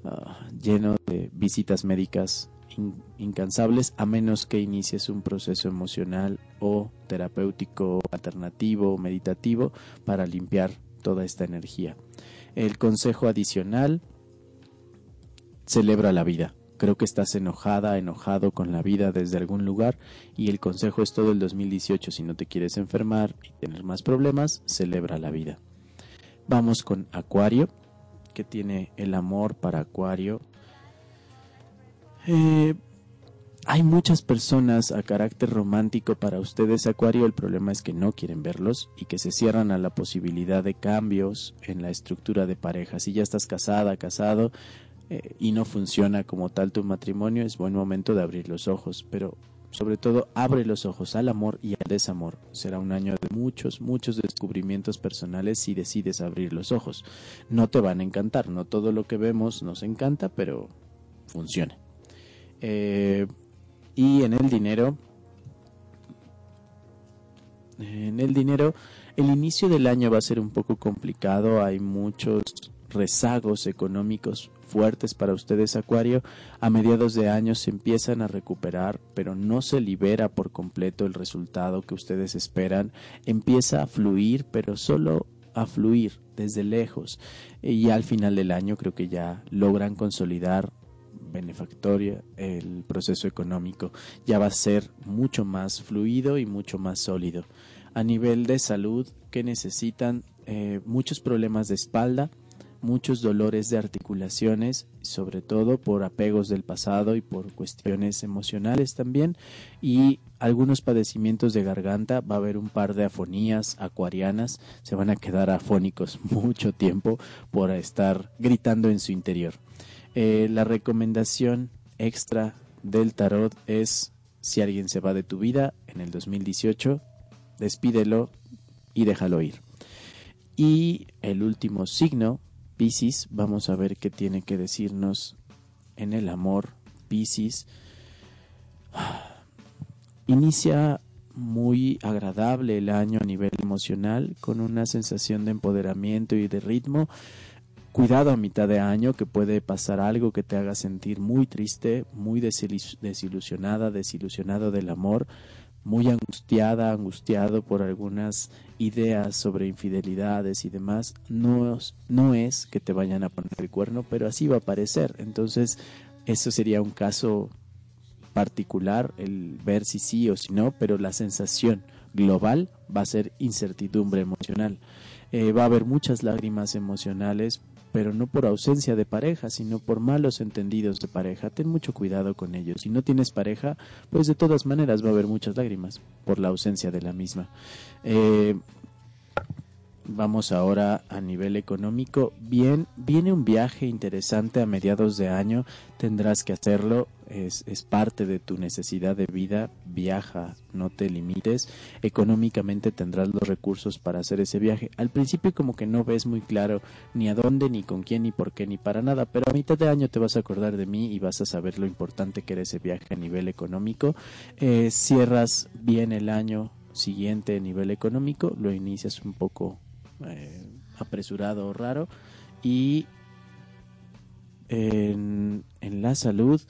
S1: ah, lleno de visitas médicas incansables a menos que inicies un proceso emocional o terapéutico alternativo o meditativo para limpiar toda esta energía. El consejo adicional, celebra la vida. Creo que estás enojada, enojado con la vida desde algún lugar y el consejo es todo el 2018. Si no te quieres enfermar y tener más problemas, celebra la vida. Vamos con Acuario, que tiene el amor para Acuario. Eh, hay muchas personas a carácter romántico para ustedes, Acuario. El problema es que no quieren verlos y que se cierran a la posibilidad de cambios en la estructura de pareja. Si ya estás casada, casado, eh, y no funciona como tal tu matrimonio, es buen momento de abrir los ojos, pero sobre todo abre los ojos al amor y al desamor. Será un año de muchos, muchos descubrimientos personales si decides abrir los ojos. No te van a encantar, no todo lo que vemos nos encanta, pero funciona. Eh, y en el dinero, en el dinero, el inicio del año va a ser un poco complicado, hay muchos rezagos económicos fuertes para ustedes Acuario, a mediados de año se empiezan a recuperar, pero no se libera por completo el resultado que ustedes esperan, empieza a fluir, pero solo a fluir desde lejos. Y al final del año creo que ya logran consolidar benefactoria el proceso económico ya va a ser mucho más fluido y mucho más sólido a nivel de salud que necesitan eh, muchos problemas de espalda muchos dolores de articulaciones, sobre todo por apegos del pasado y por cuestiones emocionales también, y algunos padecimientos de garganta, va a haber un par de afonías acuarianas, se van a quedar afónicos mucho tiempo por estar gritando en su interior. Eh, la recomendación extra del tarot es si alguien se va de tu vida en el 2018, despídelo y déjalo ir. Y el último signo Piscis, vamos a ver qué tiene que decirnos en el amor. Piscis inicia muy agradable el año a nivel emocional, con una sensación de empoderamiento y de ritmo. Cuidado a mitad de año que puede pasar algo que te haga sentir muy triste, muy desilusionada, desilusionado del amor muy angustiada, angustiado por algunas ideas sobre infidelidades y demás, no, es que te vayan a poner el cuerno, pero así va a parecer. Entonces, eso sería un caso particular, el ver si sí o si no, pero la sensación global va a ser incertidumbre emocional. Eh, va a haber muchas lágrimas emocionales pero no por ausencia de pareja, sino por malos entendidos de pareja. Ten mucho cuidado con ellos. Si no tienes pareja, pues de todas maneras va a haber muchas lágrimas por la ausencia de la misma. Eh, Vamos ahora a nivel económico. Bien, viene un viaje interesante a mediados de año. Tendrás que hacerlo. Es, parte de tu necesidad de vida. Viaja, no te limites. Económicamente tendrás los recursos para hacer ese viaje. Al principio como que no ves muy claro ni a dónde, ni con quién, ni por qué, ni para nada. Pero a mitad de año te vas a acordar de mí y vas a saber lo importante que era ese viaje a nivel económico. Eh, cierras bien el año siguiente a nivel económico. Lo inicias un poco eh, apresurado o raro. Y en, en la salud,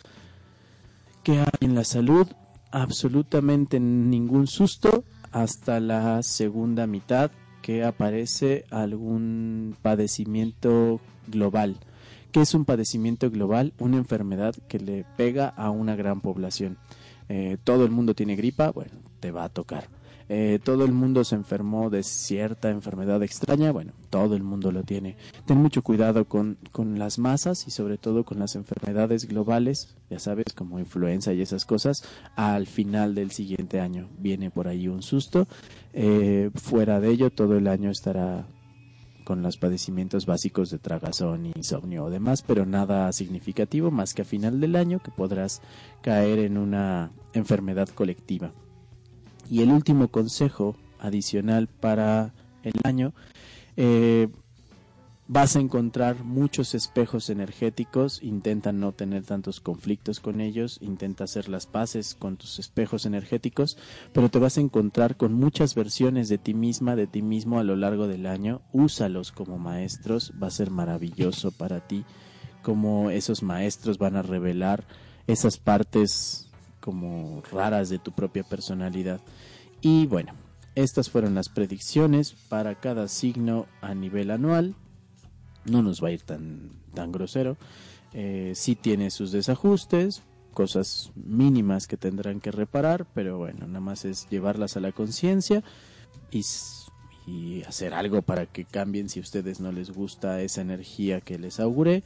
S1: que hay en la salud? Absolutamente ningún susto hasta la segunda mitad que aparece algún padecimiento global. que es un padecimiento global? Una enfermedad que le pega a una gran población. Eh, todo el mundo tiene gripa, bueno, te va a tocar eh, todo el mundo se enfermó de cierta enfermedad extraña, bueno, todo el mundo lo tiene. Ten mucho cuidado con, con las masas y sobre todo con las enfermedades globales, ya sabes, como influenza y esas cosas. Al final del siguiente año viene por ahí un susto. Eh, fuera de ello, todo el año estará con los padecimientos básicos de tragazón, insomnio o demás, pero nada significativo más que a final del año que podrás caer en una enfermedad colectiva. Y el último consejo adicional para el año, eh, vas a encontrar muchos espejos energéticos, intenta no tener tantos conflictos con ellos, intenta hacer las paces con tus espejos energéticos, pero te vas a encontrar con muchas versiones de ti misma, de ti mismo a lo largo del año, úsalos como maestros, va a ser maravilloso para ti, como esos maestros van a revelar esas partes como raras de tu propia personalidad. Y bueno, estas fueron las predicciones para cada signo a nivel anual. No nos va a ir tan, tan grosero. Eh, sí tiene sus desajustes, cosas mínimas que tendrán que reparar, pero bueno, nada más es llevarlas a la conciencia y, hacer algo para que cambien si a ustedes no les gusta esa energía que les auguré.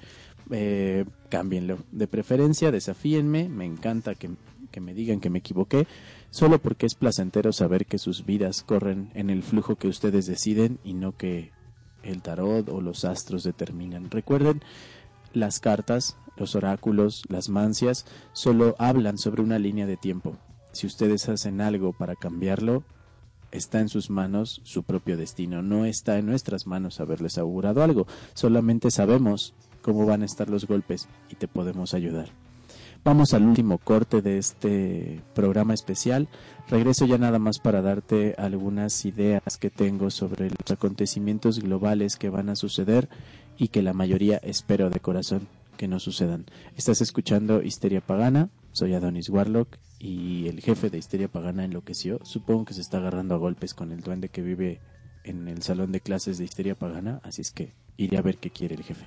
S1: Eh, cámbienlo de preferencia, desafíenme, me encanta que que me digan que me equivoqué, solo porque es placentero saber que sus vidas corren en el flujo que ustedes deciden y no que el tarot o los astros determinan. Recuerden, las cartas, los oráculos, las mancias, solo hablan sobre una línea de tiempo. Si ustedes hacen algo para cambiarlo, está en sus manos su propio destino. No está en nuestras manos haberles augurado algo. Solamente sabemos cómo van a estar los golpes y te podemos ayudar. Vamos al último corte de este programa especial. Regreso ya nada más para darte algunas ideas que tengo sobre los acontecimientos globales que van a suceder y que la mayoría espero de corazón que no sucedan. Estás escuchando Histeria Pagana, soy Adonis Warlock y el jefe de Histeria Pagana enloqueció. Supongo que se está agarrando a golpes con el duende que vive en el salón de clases de Histeria Pagana, así es que iré a ver qué quiere el jefe.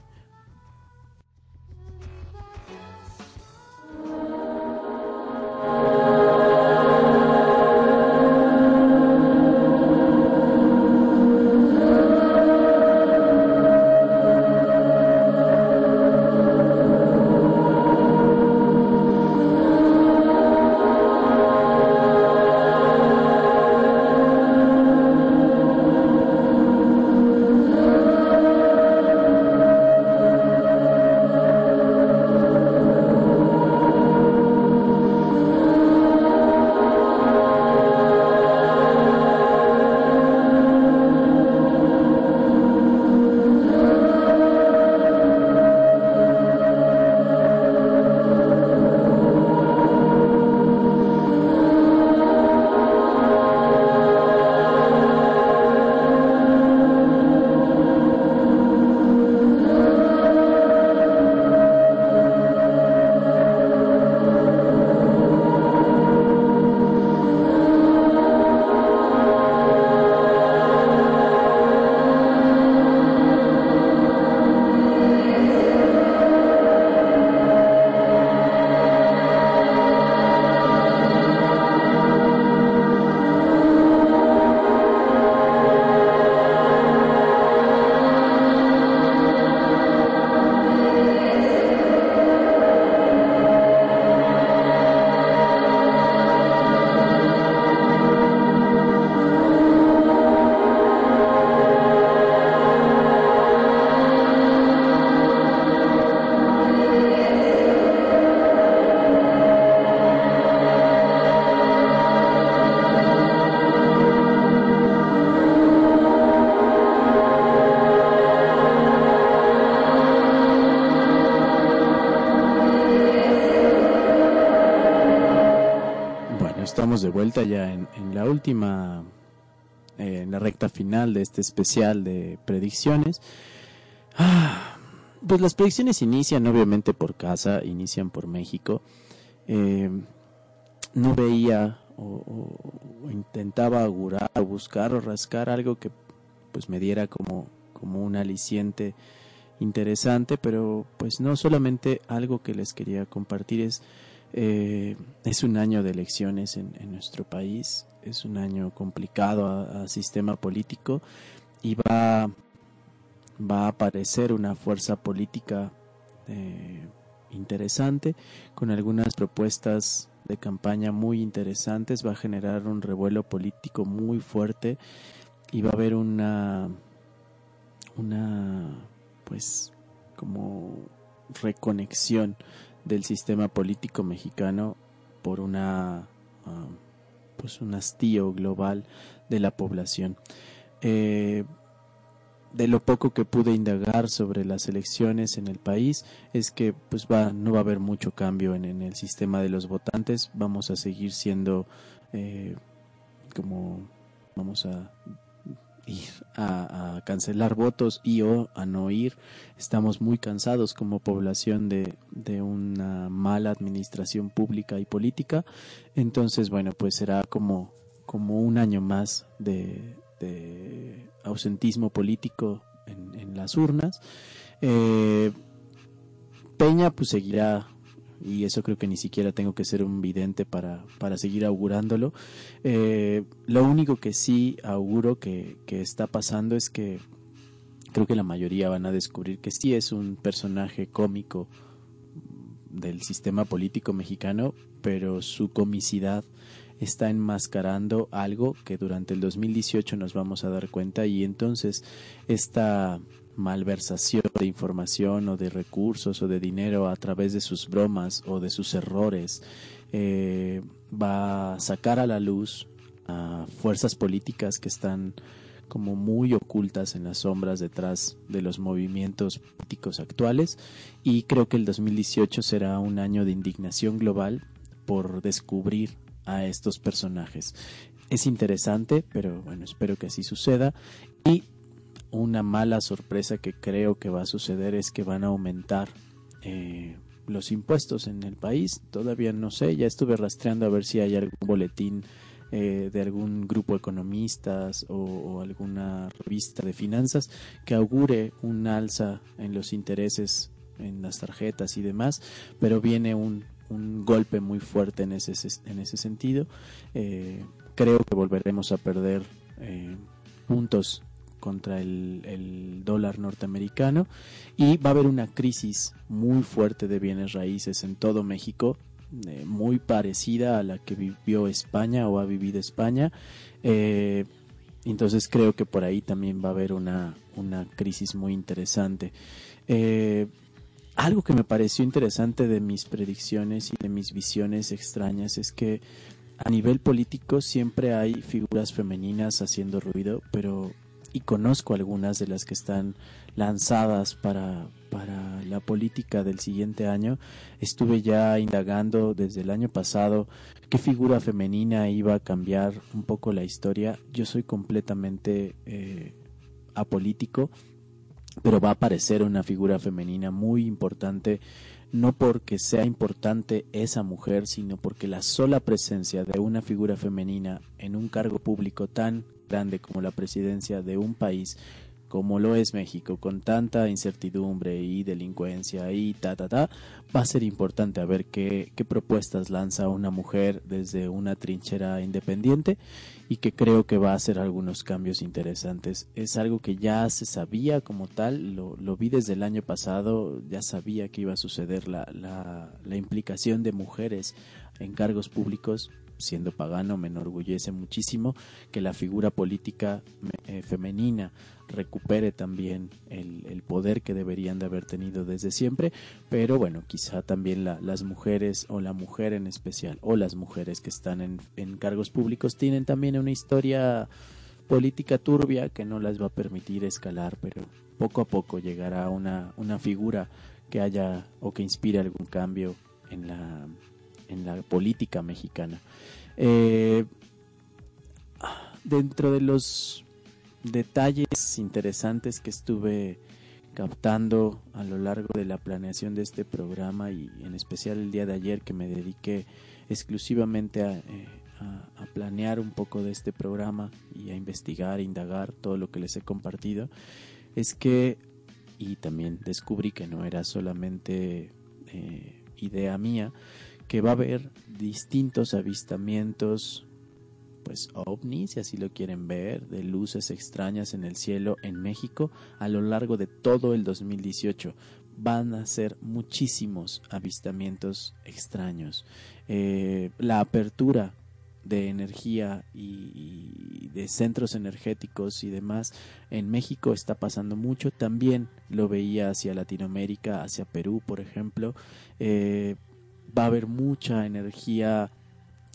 S1: Ya en, la última, eh, en la recta final de este especial de predicciones. Ah, pues las predicciones inician obviamente por casa, inician por México. Eh, no veía o, intentaba augurar o buscar o rascar algo que pues me diera como, como un aliciente interesante, pero pues no solamente algo que les quería compartir es Eh, es un año de elecciones en, nuestro país, es un año complicado a, sistema político y va, a aparecer una fuerza política eh, interesante con algunas propuestas de campaña muy interesantes, va a generar un revuelo político muy fuerte y va a haber una una pues como reconexión del sistema político mexicano por una ah, pues un hastío global de la población. Eh, de lo poco que pude indagar sobre las elecciones en el país es que pues va no va a haber mucho cambio en, el sistema de los votantes vamos a seguir siendo eh, como vamos a ir a, cancelar votos y o a no ir estamos muy cansados como población de, de una mala administración pública y política entonces bueno pues será como como un año más de, ausentismo político en, las urnas. Eh, Peña pues seguirá y eso creo que ni siquiera tengo que ser un vidente para, para seguir augurándolo. Eh, lo único que sí auguro que, que, está pasando es que creo que la mayoría van a descubrir que sí es un personaje cómico del sistema político mexicano, pero su comicidad está enmascarando algo que durante el 2018 nos vamos a dar cuenta y entonces esta malversación de información o de recursos o de dinero a través de sus bromas o de sus errores eh, va a sacar a la luz a fuerzas políticas que están como muy ocultas en las sombras detrás de los movimientos políticos actuales y creo que el 2018 será un año de indignación global por descubrir a estos personajes. Es interesante, pero bueno, espero que así suceda. Y una mala sorpresa que creo que va a suceder es que van a aumentar eh, los impuestos en el país. Todavía no sé, ya estuve rastreando a ver si hay algún boletín eh, de algún grupo de economistas o, alguna revista de finanzas que augure un alza en los intereses en las tarjetas y demás, pero viene un, un golpe muy fuerte en ese, en ese sentido. Eh, creo que volveremos a perder eh, puntos contra el, dólar norteamericano y va a haber una crisis muy fuerte de bienes raíces en todo México, eh, muy parecida a la que vivió España o ha vivido España. entonces creo que por ahí también va a haber una, una crisis muy interesante algo que me pareció interesante de mis predicciones y de mis visiones extrañas es que a nivel político siempre hay figuras femeninas haciendo ruido, pero y conozco algunas de las que están lanzadas para, para la política del siguiente año. Estuve ya indagando desde el año pasado qué figura femenina iba a cambiar un poco la historia. Yo soy completamente eh, apolítico pero va a aparecer una figura femenina muy importante, no porque sea importante esa mujer, sino porque la sola presencia de una figura femenina en un cargo público tan grande como la presidencia de un país como lo es México, con tanta incertidumbre y delincuencia y ta, ta, ta, va a ser importante a ver qué, qué propuestas lanza una mujer desde una trinchera independiente y que creo que va a hacer algunos cambios interesantes. Es algo que ya se sabía como tal, lo, lo vi desde el año pasado, ya sabía que iba a suceder la, la, la implicación de mujeres en cargos públicos, siendo pagano, me enorgullece muchísimo que la figura política eh, femenina recupere también el, poder que deberían de haber tenido desde siempre, pero bueno, quizá también las mujeres o la mujer en especial o las mujeres que están en, en cargos públicos tienen también una historia política turbia que no las va a permitir escalar, pero poco a poco llegará una, una figura que haya o que inspire algún cambio en la, en la política mexicana. Eh, dentro de los detalles interesantes que estuve captando a lo largo de la planeación de este programa y en especial el día de ayer que me dediqué exclusivamente a, eh, planear un poco de este programa y a investigar, indagar todo lo que les he compartido, es que, y también descubrí que no era solamente eh, idea mía, que va a haber distintos avistamientos, pues ovnis, si así lo quieren ver, de luces extrañas en el cielo en México a lo largo de todo el 2018. Van a ser muchísimos avistamientos extraños. Eh, la apertura de energía y, de centros energéticos y demás en México está pasando mucho. También lo veía hacia Latinoamérica, hacia Perú, por ejemplo. Eh, va a haber mucha energía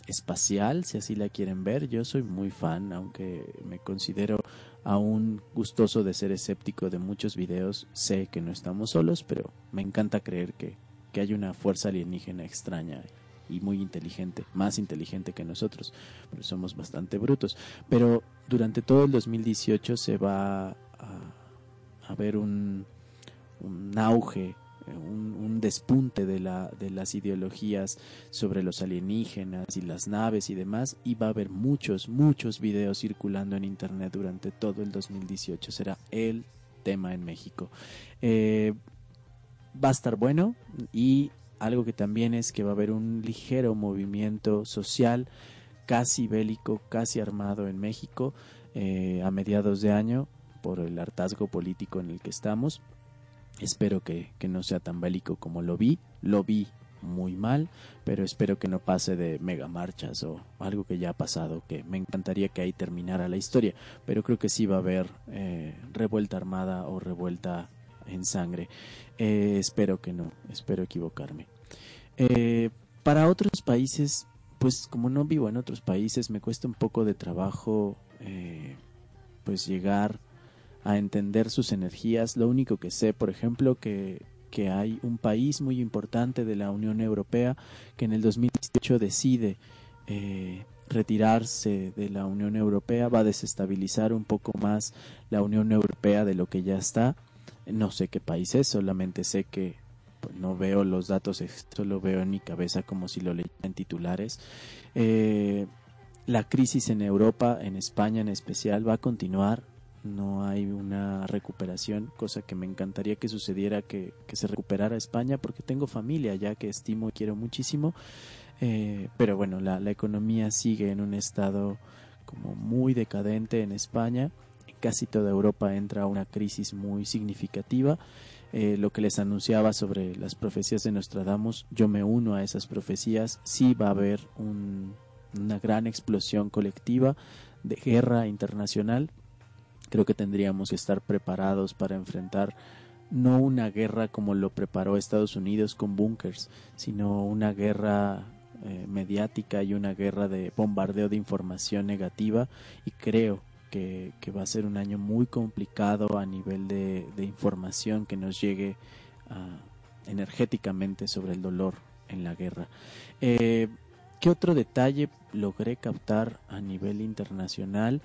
S1: espacial, si así la quieren ver. Yo soy muy fan, aunque me considero aún gustoso de ser escéptico de muchos videos. Sé que no estamos solos, pero me encanta creer que, que hay una fuerza alienígena extraña y muy inteligente, más inteligente que nosotros, pero somos bastante brutos. Pero durante todo el 2018 se va a, ver un, un auge, un, un, despunte de, la, de las ideologías sobre los alienígenas y las naves y demás, y va a haber muchos, muchos videos circulando en Internet durante todo el 2018. Será el tema en México. Eh, va a estar bueno y algo que también es que va a haber un ligero movimiento social casi bélico, casi armado en México eh, a mediados de año por el hartazgo político en el que estamos. Espero que, que no sea tan bélico como lo vi, lo vi muy mal, pero espero que no pase de mega marchas o algo que ya ha pasado, que me encantaría que ahí terminara la historia, pero creo que sí va a haber eh, revuelta armada o revuelta en sangre. Eh, espero que no, espero equivocarme. Eh, para otros países, pues como no vivo en otros países, me cuesta un poco de trabajo eh, pues llegar a entender sus energías. Lo único que sé, por ejemplo, que, que hay un país muy importante de la Unión Europea que en el 2018 decide retirarse de la Unión Europea, va a desestabilizar un poco más la Unión Europea de lo que ya está no sé qué país es, solamente sé que pues, no veo los datos, solo veo en mi cabeza como si lo leía en titulares. Eh, la crisis en Europa, en España en especial, va a continuar. No hay una recuperación, cosa que me encantaría que sucediera, que, se recuperara España, porque tengo familia ya que estimo y quiero muchísimo. Eh, pero bueno, la, economía sigue en un estado como muy decadente en España casi toda Europa entra una crisis muy significativa. Eh, lo que les anunciaba sobre las profecías de Nostradamus, yo me uno a esas profecías. Sí va a haber una gran explosión colectiva de guerra internacional. Creo que tendríamos que estar preparados para enfrentar no una guerra como lo preparó Estados Unidos con bunkers, sino una guerra eh, mediática y una guerra de bombardeo de información negativa y creo que, va a ser un año muy complicado a nivel de, información que nos llegue ah, energéticamente sobre el dolor en la guerra. Eh, ¿Qué otro detalle logré captar a nivel internacional?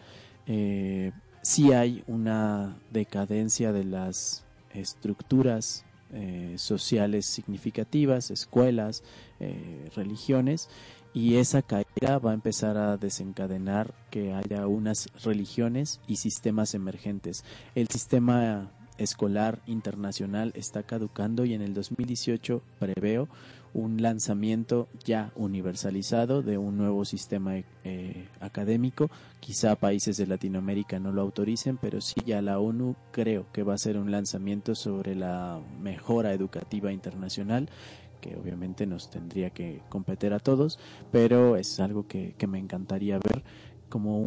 S1: Eh, sí hay una decadencia de las estructuras eh, sociales significativas, escuelas, eh, religiones, y esa caída va a empezar a desencadenar que haya unas religiones y sistemas emergentes. El sistema escolar internacional está caducando y en el 2018 preveo un lanzamiento ya universalizado de un nuevo sistema eh, académico. Quizá países de Latinoamérica no lo autoricen, pero sí ya la ONU creo que va a ser un lanzamiento sobre la mejora educativa internacional que obviamente nos tendría que competir a todos, pero es algo que, me encantaría ver como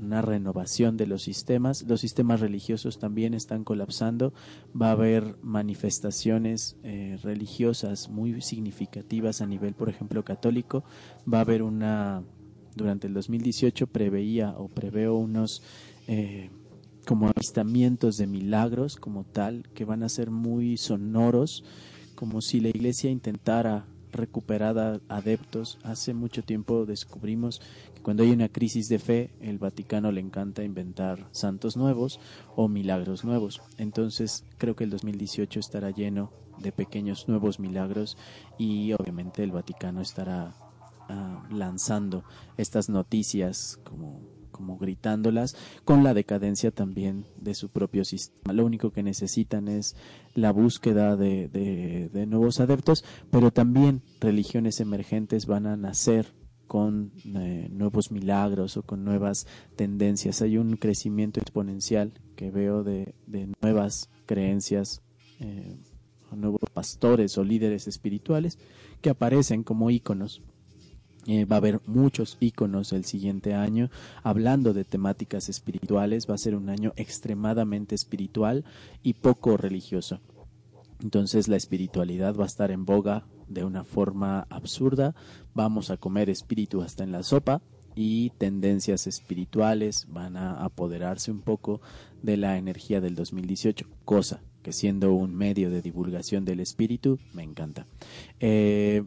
S1: una renovación de los sistemas. Los sistemas religiosos también están colapsando. Va a haber manifestaciones eh, religiosas muy significativas a nivel, por ejemplo, católico. Va a haber una, durante el 2018 preveía o preveo unos... Eh, como avistamientos de milagros como tal, que van a ser muy sonoros, como si la iglesia intentara recuperar adeptos. Hace mucho tiempo descubrimos cuando hay una crisis de fe, el Vaticano le encanta inventar santos nuevos o milagros nuevos. Entonces creo que el 2018 estará lleno de pequeños nuevos milagros y obviamente el Vaticano estará ah, lanzando estas noticias como como gritándolas, con la decadencia también de su propio sistema. Lo único que necesitan es la búsqueda de, de, nuevos adeptos, pero también religiones emergentes van a nacer con eh, nuevos milagros o con nuevas tendencias. Hay un crecimiento exponencial que veo de, de nuevas creencias, eh, nuevos pastores o líderes espirituales que aparecen como íconos eh, va a haber muchos íconos el siguiente año hablando de temáticas espirituales. Va a ser un año extremadamente espiritual y poco religioso. Entonces la espiritualidad va a estar en boga de una forma absurda. Vamos a comer espíritu hasta en la sopa y tendencias espirituales van a apoderarse un poco de la energía del 2018, cosa que siendo un medio de divulgación del espíritu me encanta. Eh,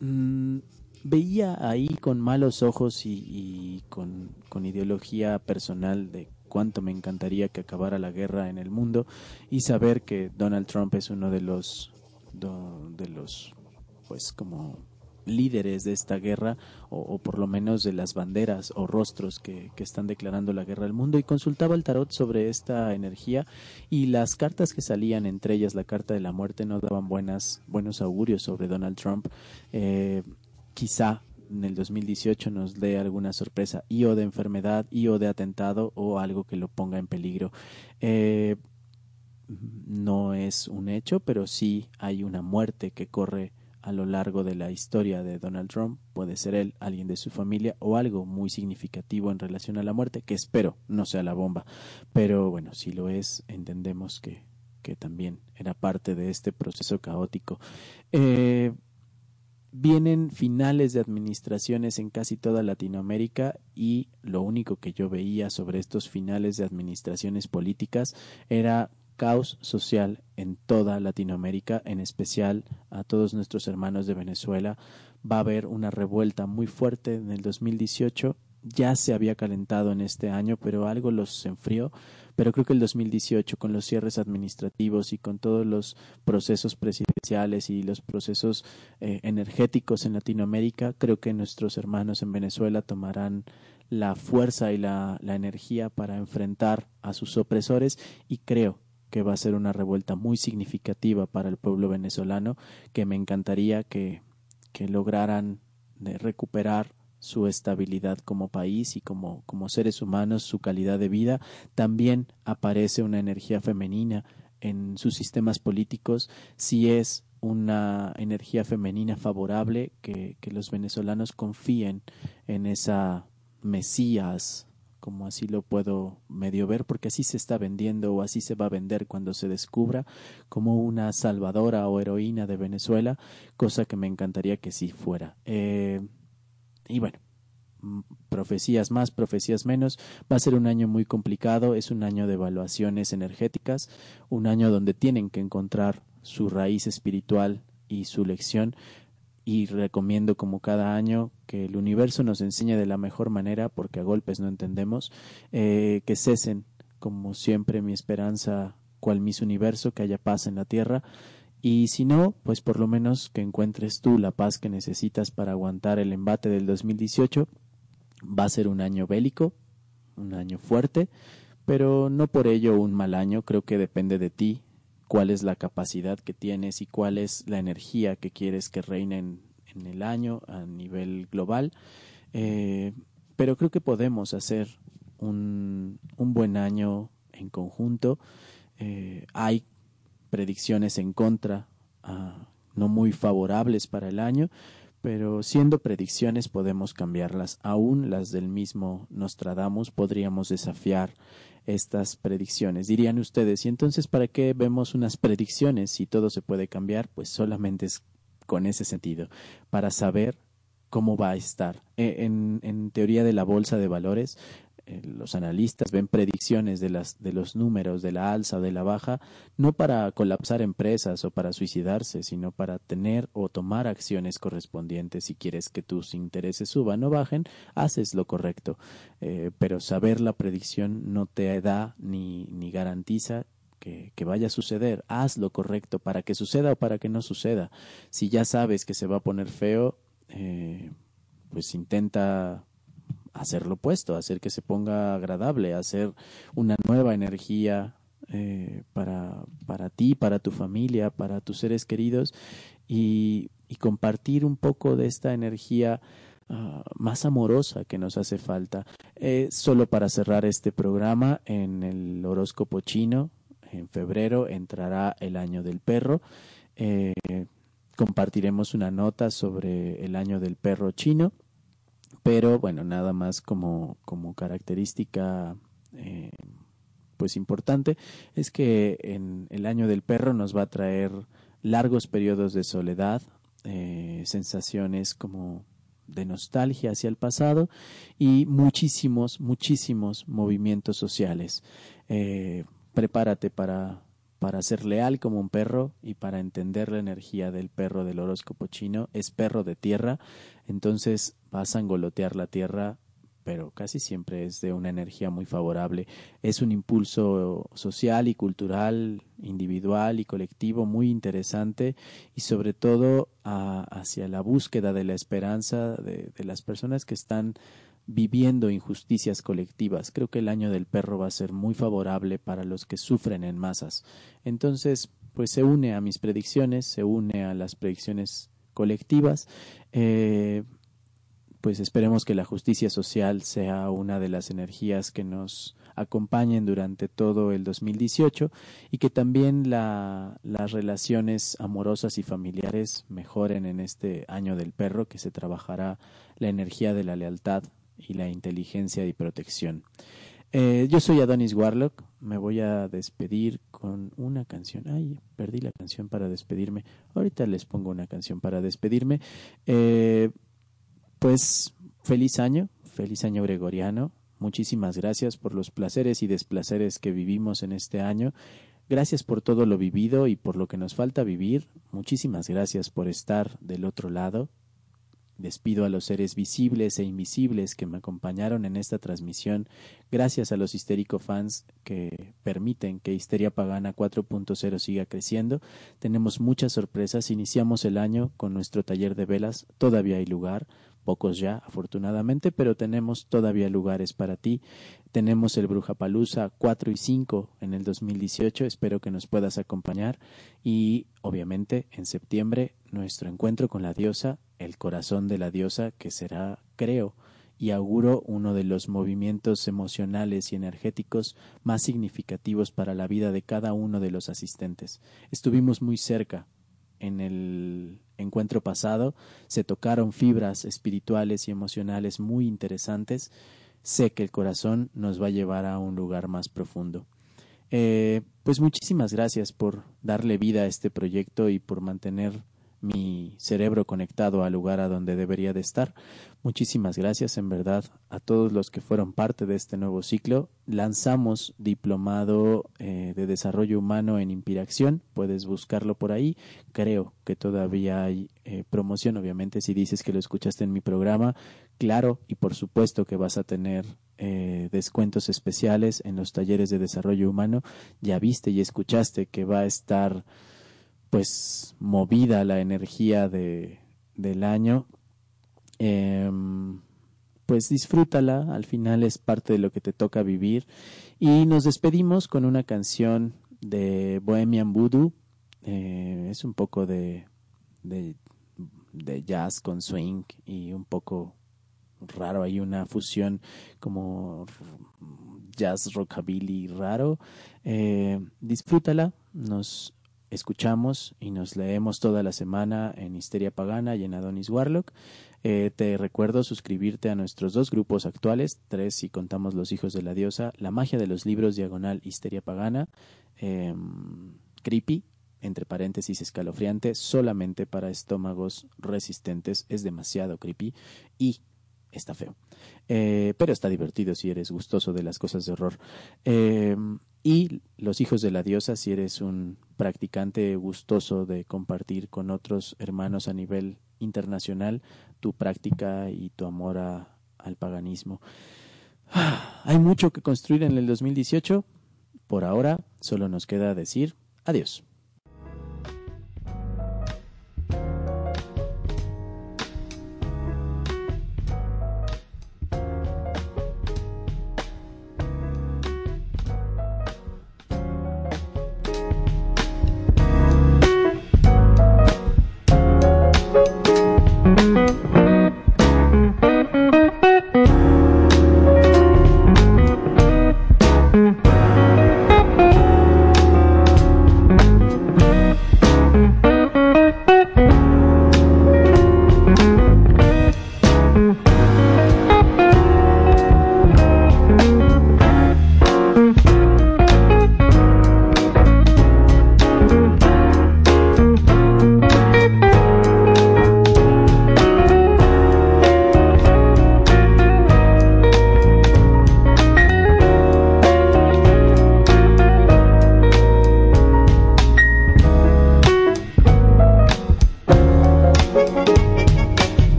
S1: mm, veía ahí con malos ojos y, con, ideología personal de cuánto me encantaría que acabara la guerra en el mundo y saber que Donald Trump es uno de los de los pues como líderes de esta guerra o, por lo menos de las banderas o rostros que, que, están declarando la guerra al mundo y consultaba el tarot sobre esta energía y las cartas que salían entre ellas la carta de la muerte no daban buenas buenos augurios sobre Donald Trump eh, quizá en el 2018 nos dé alguna sorpresa y o de enfermedad y o de atentado o algo que lo ponga en peligro. Eh, no es un hecho, pero sí hay una muerte que corre a lo largo de la historia de Donald Trump. Puede ser él, alguien de su familia o algo muy significativo en relación a la muerte, que espero no sea la bomba. Pero bueno, si lo es, entendemos que, que también era parte de este proceso caótico. Eh, vienen finales de administraciones en casi toda Latinoamérica y lo único que yo veía sobre estos finales de administraciones políticas era caos social en toda Latinoamérica, en especial a todos nuestros hermanos de Venezuela. Va a haber una revuelta muy fuerte en el 2018 ya se había calentado en este año, pero algo los enfrió. Pero creo que el 2018, con los cierres administrativos y con todos los procesos presidenciales y los procesos eh, energéticos en Latinoamérica, creo que nuestros hermanos en Venezuela tomarán la fuerza y la, la energía para enfrentar a sus opresores y creo que va a ser una revuelta muy significativa para el pueblo venezolano que me encantaría que, que lograran de recuperar su estabilidad como país y como, como seres humanos, su calidad de vida, también aparece una energía femenina en sus sistemas políticos, si es una energía femenina favorable, que, que los venezolanos confíen en esa Mesías, como así lo puedo medio ver, porque así se está vendiendo o así se va a vender cuando se descubra como una salvadora o heroína de Venezuela, cosa que me encantaría que sí fuera. Eh, y bueno, mm, profecías más, profecías menos. Va a ser un año muy complicado, es un año de evaluaciones energéticas, un año donde tienen que encontrar su raíz espiritual y su lección. Y recomiendo como cada año que el universo nos enseñe de la mejor manera, porque a golpes no entendemos, eh, que cesen, como siempre mi esperanza, cual mis universo, que haya paz en la tierra, y si no, pues por lo menos que encuentres tú la paz que necesitas para aguantar el embate del 2018. Va a ser un año bélico, un año fuerte, pero no por ello un mal año. Creo que depende de ti cuál es la capacidad que tienes y cuál es la energía que quieres que reine en, el año a nivel global. Eh, pero creo que podemos hacer un, buen año en conjunto. Eh, hay predicciones en contra, ah, no muy favorables para el año, pero siendo predicciones podemos cambiarlas. Aún las del mismo Nostradamus podríamos desafiar estas predicciones. Dirían ustedes, ¿y entonces para qué vemos unas predicciones si todo se puede cambiar? Pues solamente es con ese sentido, para saber cómo va a estar. E, en, en, teoría de la bolsa de valores, los analistas ven predicciones de, las, de los números de la alza de la baja, no para colapsar empresas o para suicidarse, sino para tener o tomar acciones correspondientes. Si quieres que tus intereses suban o bajen, haces lo correcto. Eh, pero saber la predicción no te da ni, ni garantiza que, que, vaya a suceder. Haz lo correcto para que suceda o para que no suceda. Si ya sabes que se va a poner feo, eh, pues intenta hacer lo opuesto, hacer que se ponga agradable, hacer una nueva energía eh, para, para ti, para tu familia, para tus seres queridos y, compartir un poco de esta energía ah, más amorosa que nos hace falta. Eh, solo para cerrar este programa, en el horóscopo chino, en febrero entrará el año del perro. Eh, compartiremos una nota sobre el año del perro chino, pero bueno, nada más como, como característica eh, pues importante es que en el año del perro nos va a traer largos periodos de soledad, eh, sensaciones como de nostalgia hacia el pasado y muchísimos, muchísimos movimientos sociales. Eh, prepárate para, para ser leal como un perro y para entender la energía del perro del horóscopo chino. Es perro de tierra, entonces vas a angolotear la tierra pero casi siempre es de una energía muy favorable. Es un impulso social y cultural, individual y colectivo muy interesante y sobre todo hacia la búsqueda de la esperanza de las personas que están viviendo injusticias colectivas. Creo que el año del perro va a ser muy favorable para los que sufren en masas. Entonces, pues se une a mis predicciones, se une a las predicciones colectivas. Eh, pues esperemos que la justicia social sea una de las energías que nos acompañen durante todo el 2018 y que también la, las relaciones amorosas y familiares mejoren en este año del perro, que se trabajará la energía de la lealtad y la inteligencia y protección. Eh, yo soy Adonis Warlock, me voy a despedir con una canción. Ay, perdí la canción para despedirme. Ahorita les pongo una canción para despedirme. Eh, pues feliz año, feliz año gregoriano. Muchísimas gracias por los placeres y desplaceres que vivimos en este año. Gracias por todo lo vivido y por lo que nos falta vivir. Muchísimas gracias por estar del otro lado. Despido a los seres visibles e invisibles que me acompañaron en esta transmisión. Gracias a los histérico fans que permiten que Histeria Pagana 4.0 siga creciendo. Tenemos muchas sorpresas. Iniciamos el año con nuestro taller de velas. Todavía hay lugar pocos ya, afortunadamente, pero tenemos todavía lugares para ti. Tenemos el Brujapalusa 4 y 5 en el 2018, espero que nos puedas acompañar. Y obviamente en septiembre nuestro encuentro con la diosa, el corazón de la diosa, que será, creo, y auguro uno de los movimientos emocionales y energéticos más significativos para la vida de cada uno de los asistentes. Estuvimos muy cerca en el encuentro pasado se tocaron fibras espirituales y emocionales muy interesantes, sé que el corazón nos va a llevar a un lugar más profundo. Eh, pues muchísimas gracias por darle vida a este proyecto y por mantener mi cerebro conectado al lugar a donde debería de estar. Muchísimas gracias en verdad a todos los que fueron parte de este nuevo ciclo. Lanzamos diplomado eh, de desarrollo humano en Inspiración, puedes buscarlo por ahí. Creo que todavía hay eh, promoción, obviamente si dices que lo escuchaste en mi programa, claro y por supuesto que vas a tener eh, descuentos especiales en los talleres de desarrollo humano. Ya viste y escuchaste que va a estar pues movida la energía de, del año, em, pues disfrútala, al final es parte de lo que te toca vivir. Y nos despedimos con una canción de Bohemian Voodoo, eh, es un poco de, de, jazz con swing y un poco raro, hay una fusión como jazz rockabilly raro. Eh, disfrútala, nos escuchamos y nos leemos toda la semana en Histeria Pagana y en Adonis Warlock. Eh, te recuerdo suscribirte a nuestros dos grupos actuales, tres si contamos los hijos de la diosa, La magia de los libros, diagonal Histeria Pagana, em, Creepy, entre paréntesis escalofriante, solamente para estómagos resistentes, es demasiado creepy, y está feo. Eh, pero está divertido si eres gustoso de las cosas de horror. Eh, y los hijos de la diosa si eres un practicante gustoso de compartir con otros hermanos a nivel internacional tu práctica y tu amor al paganismo. Hay mucho que construir en el 2018. Por ahora solo nos queda decir adiós.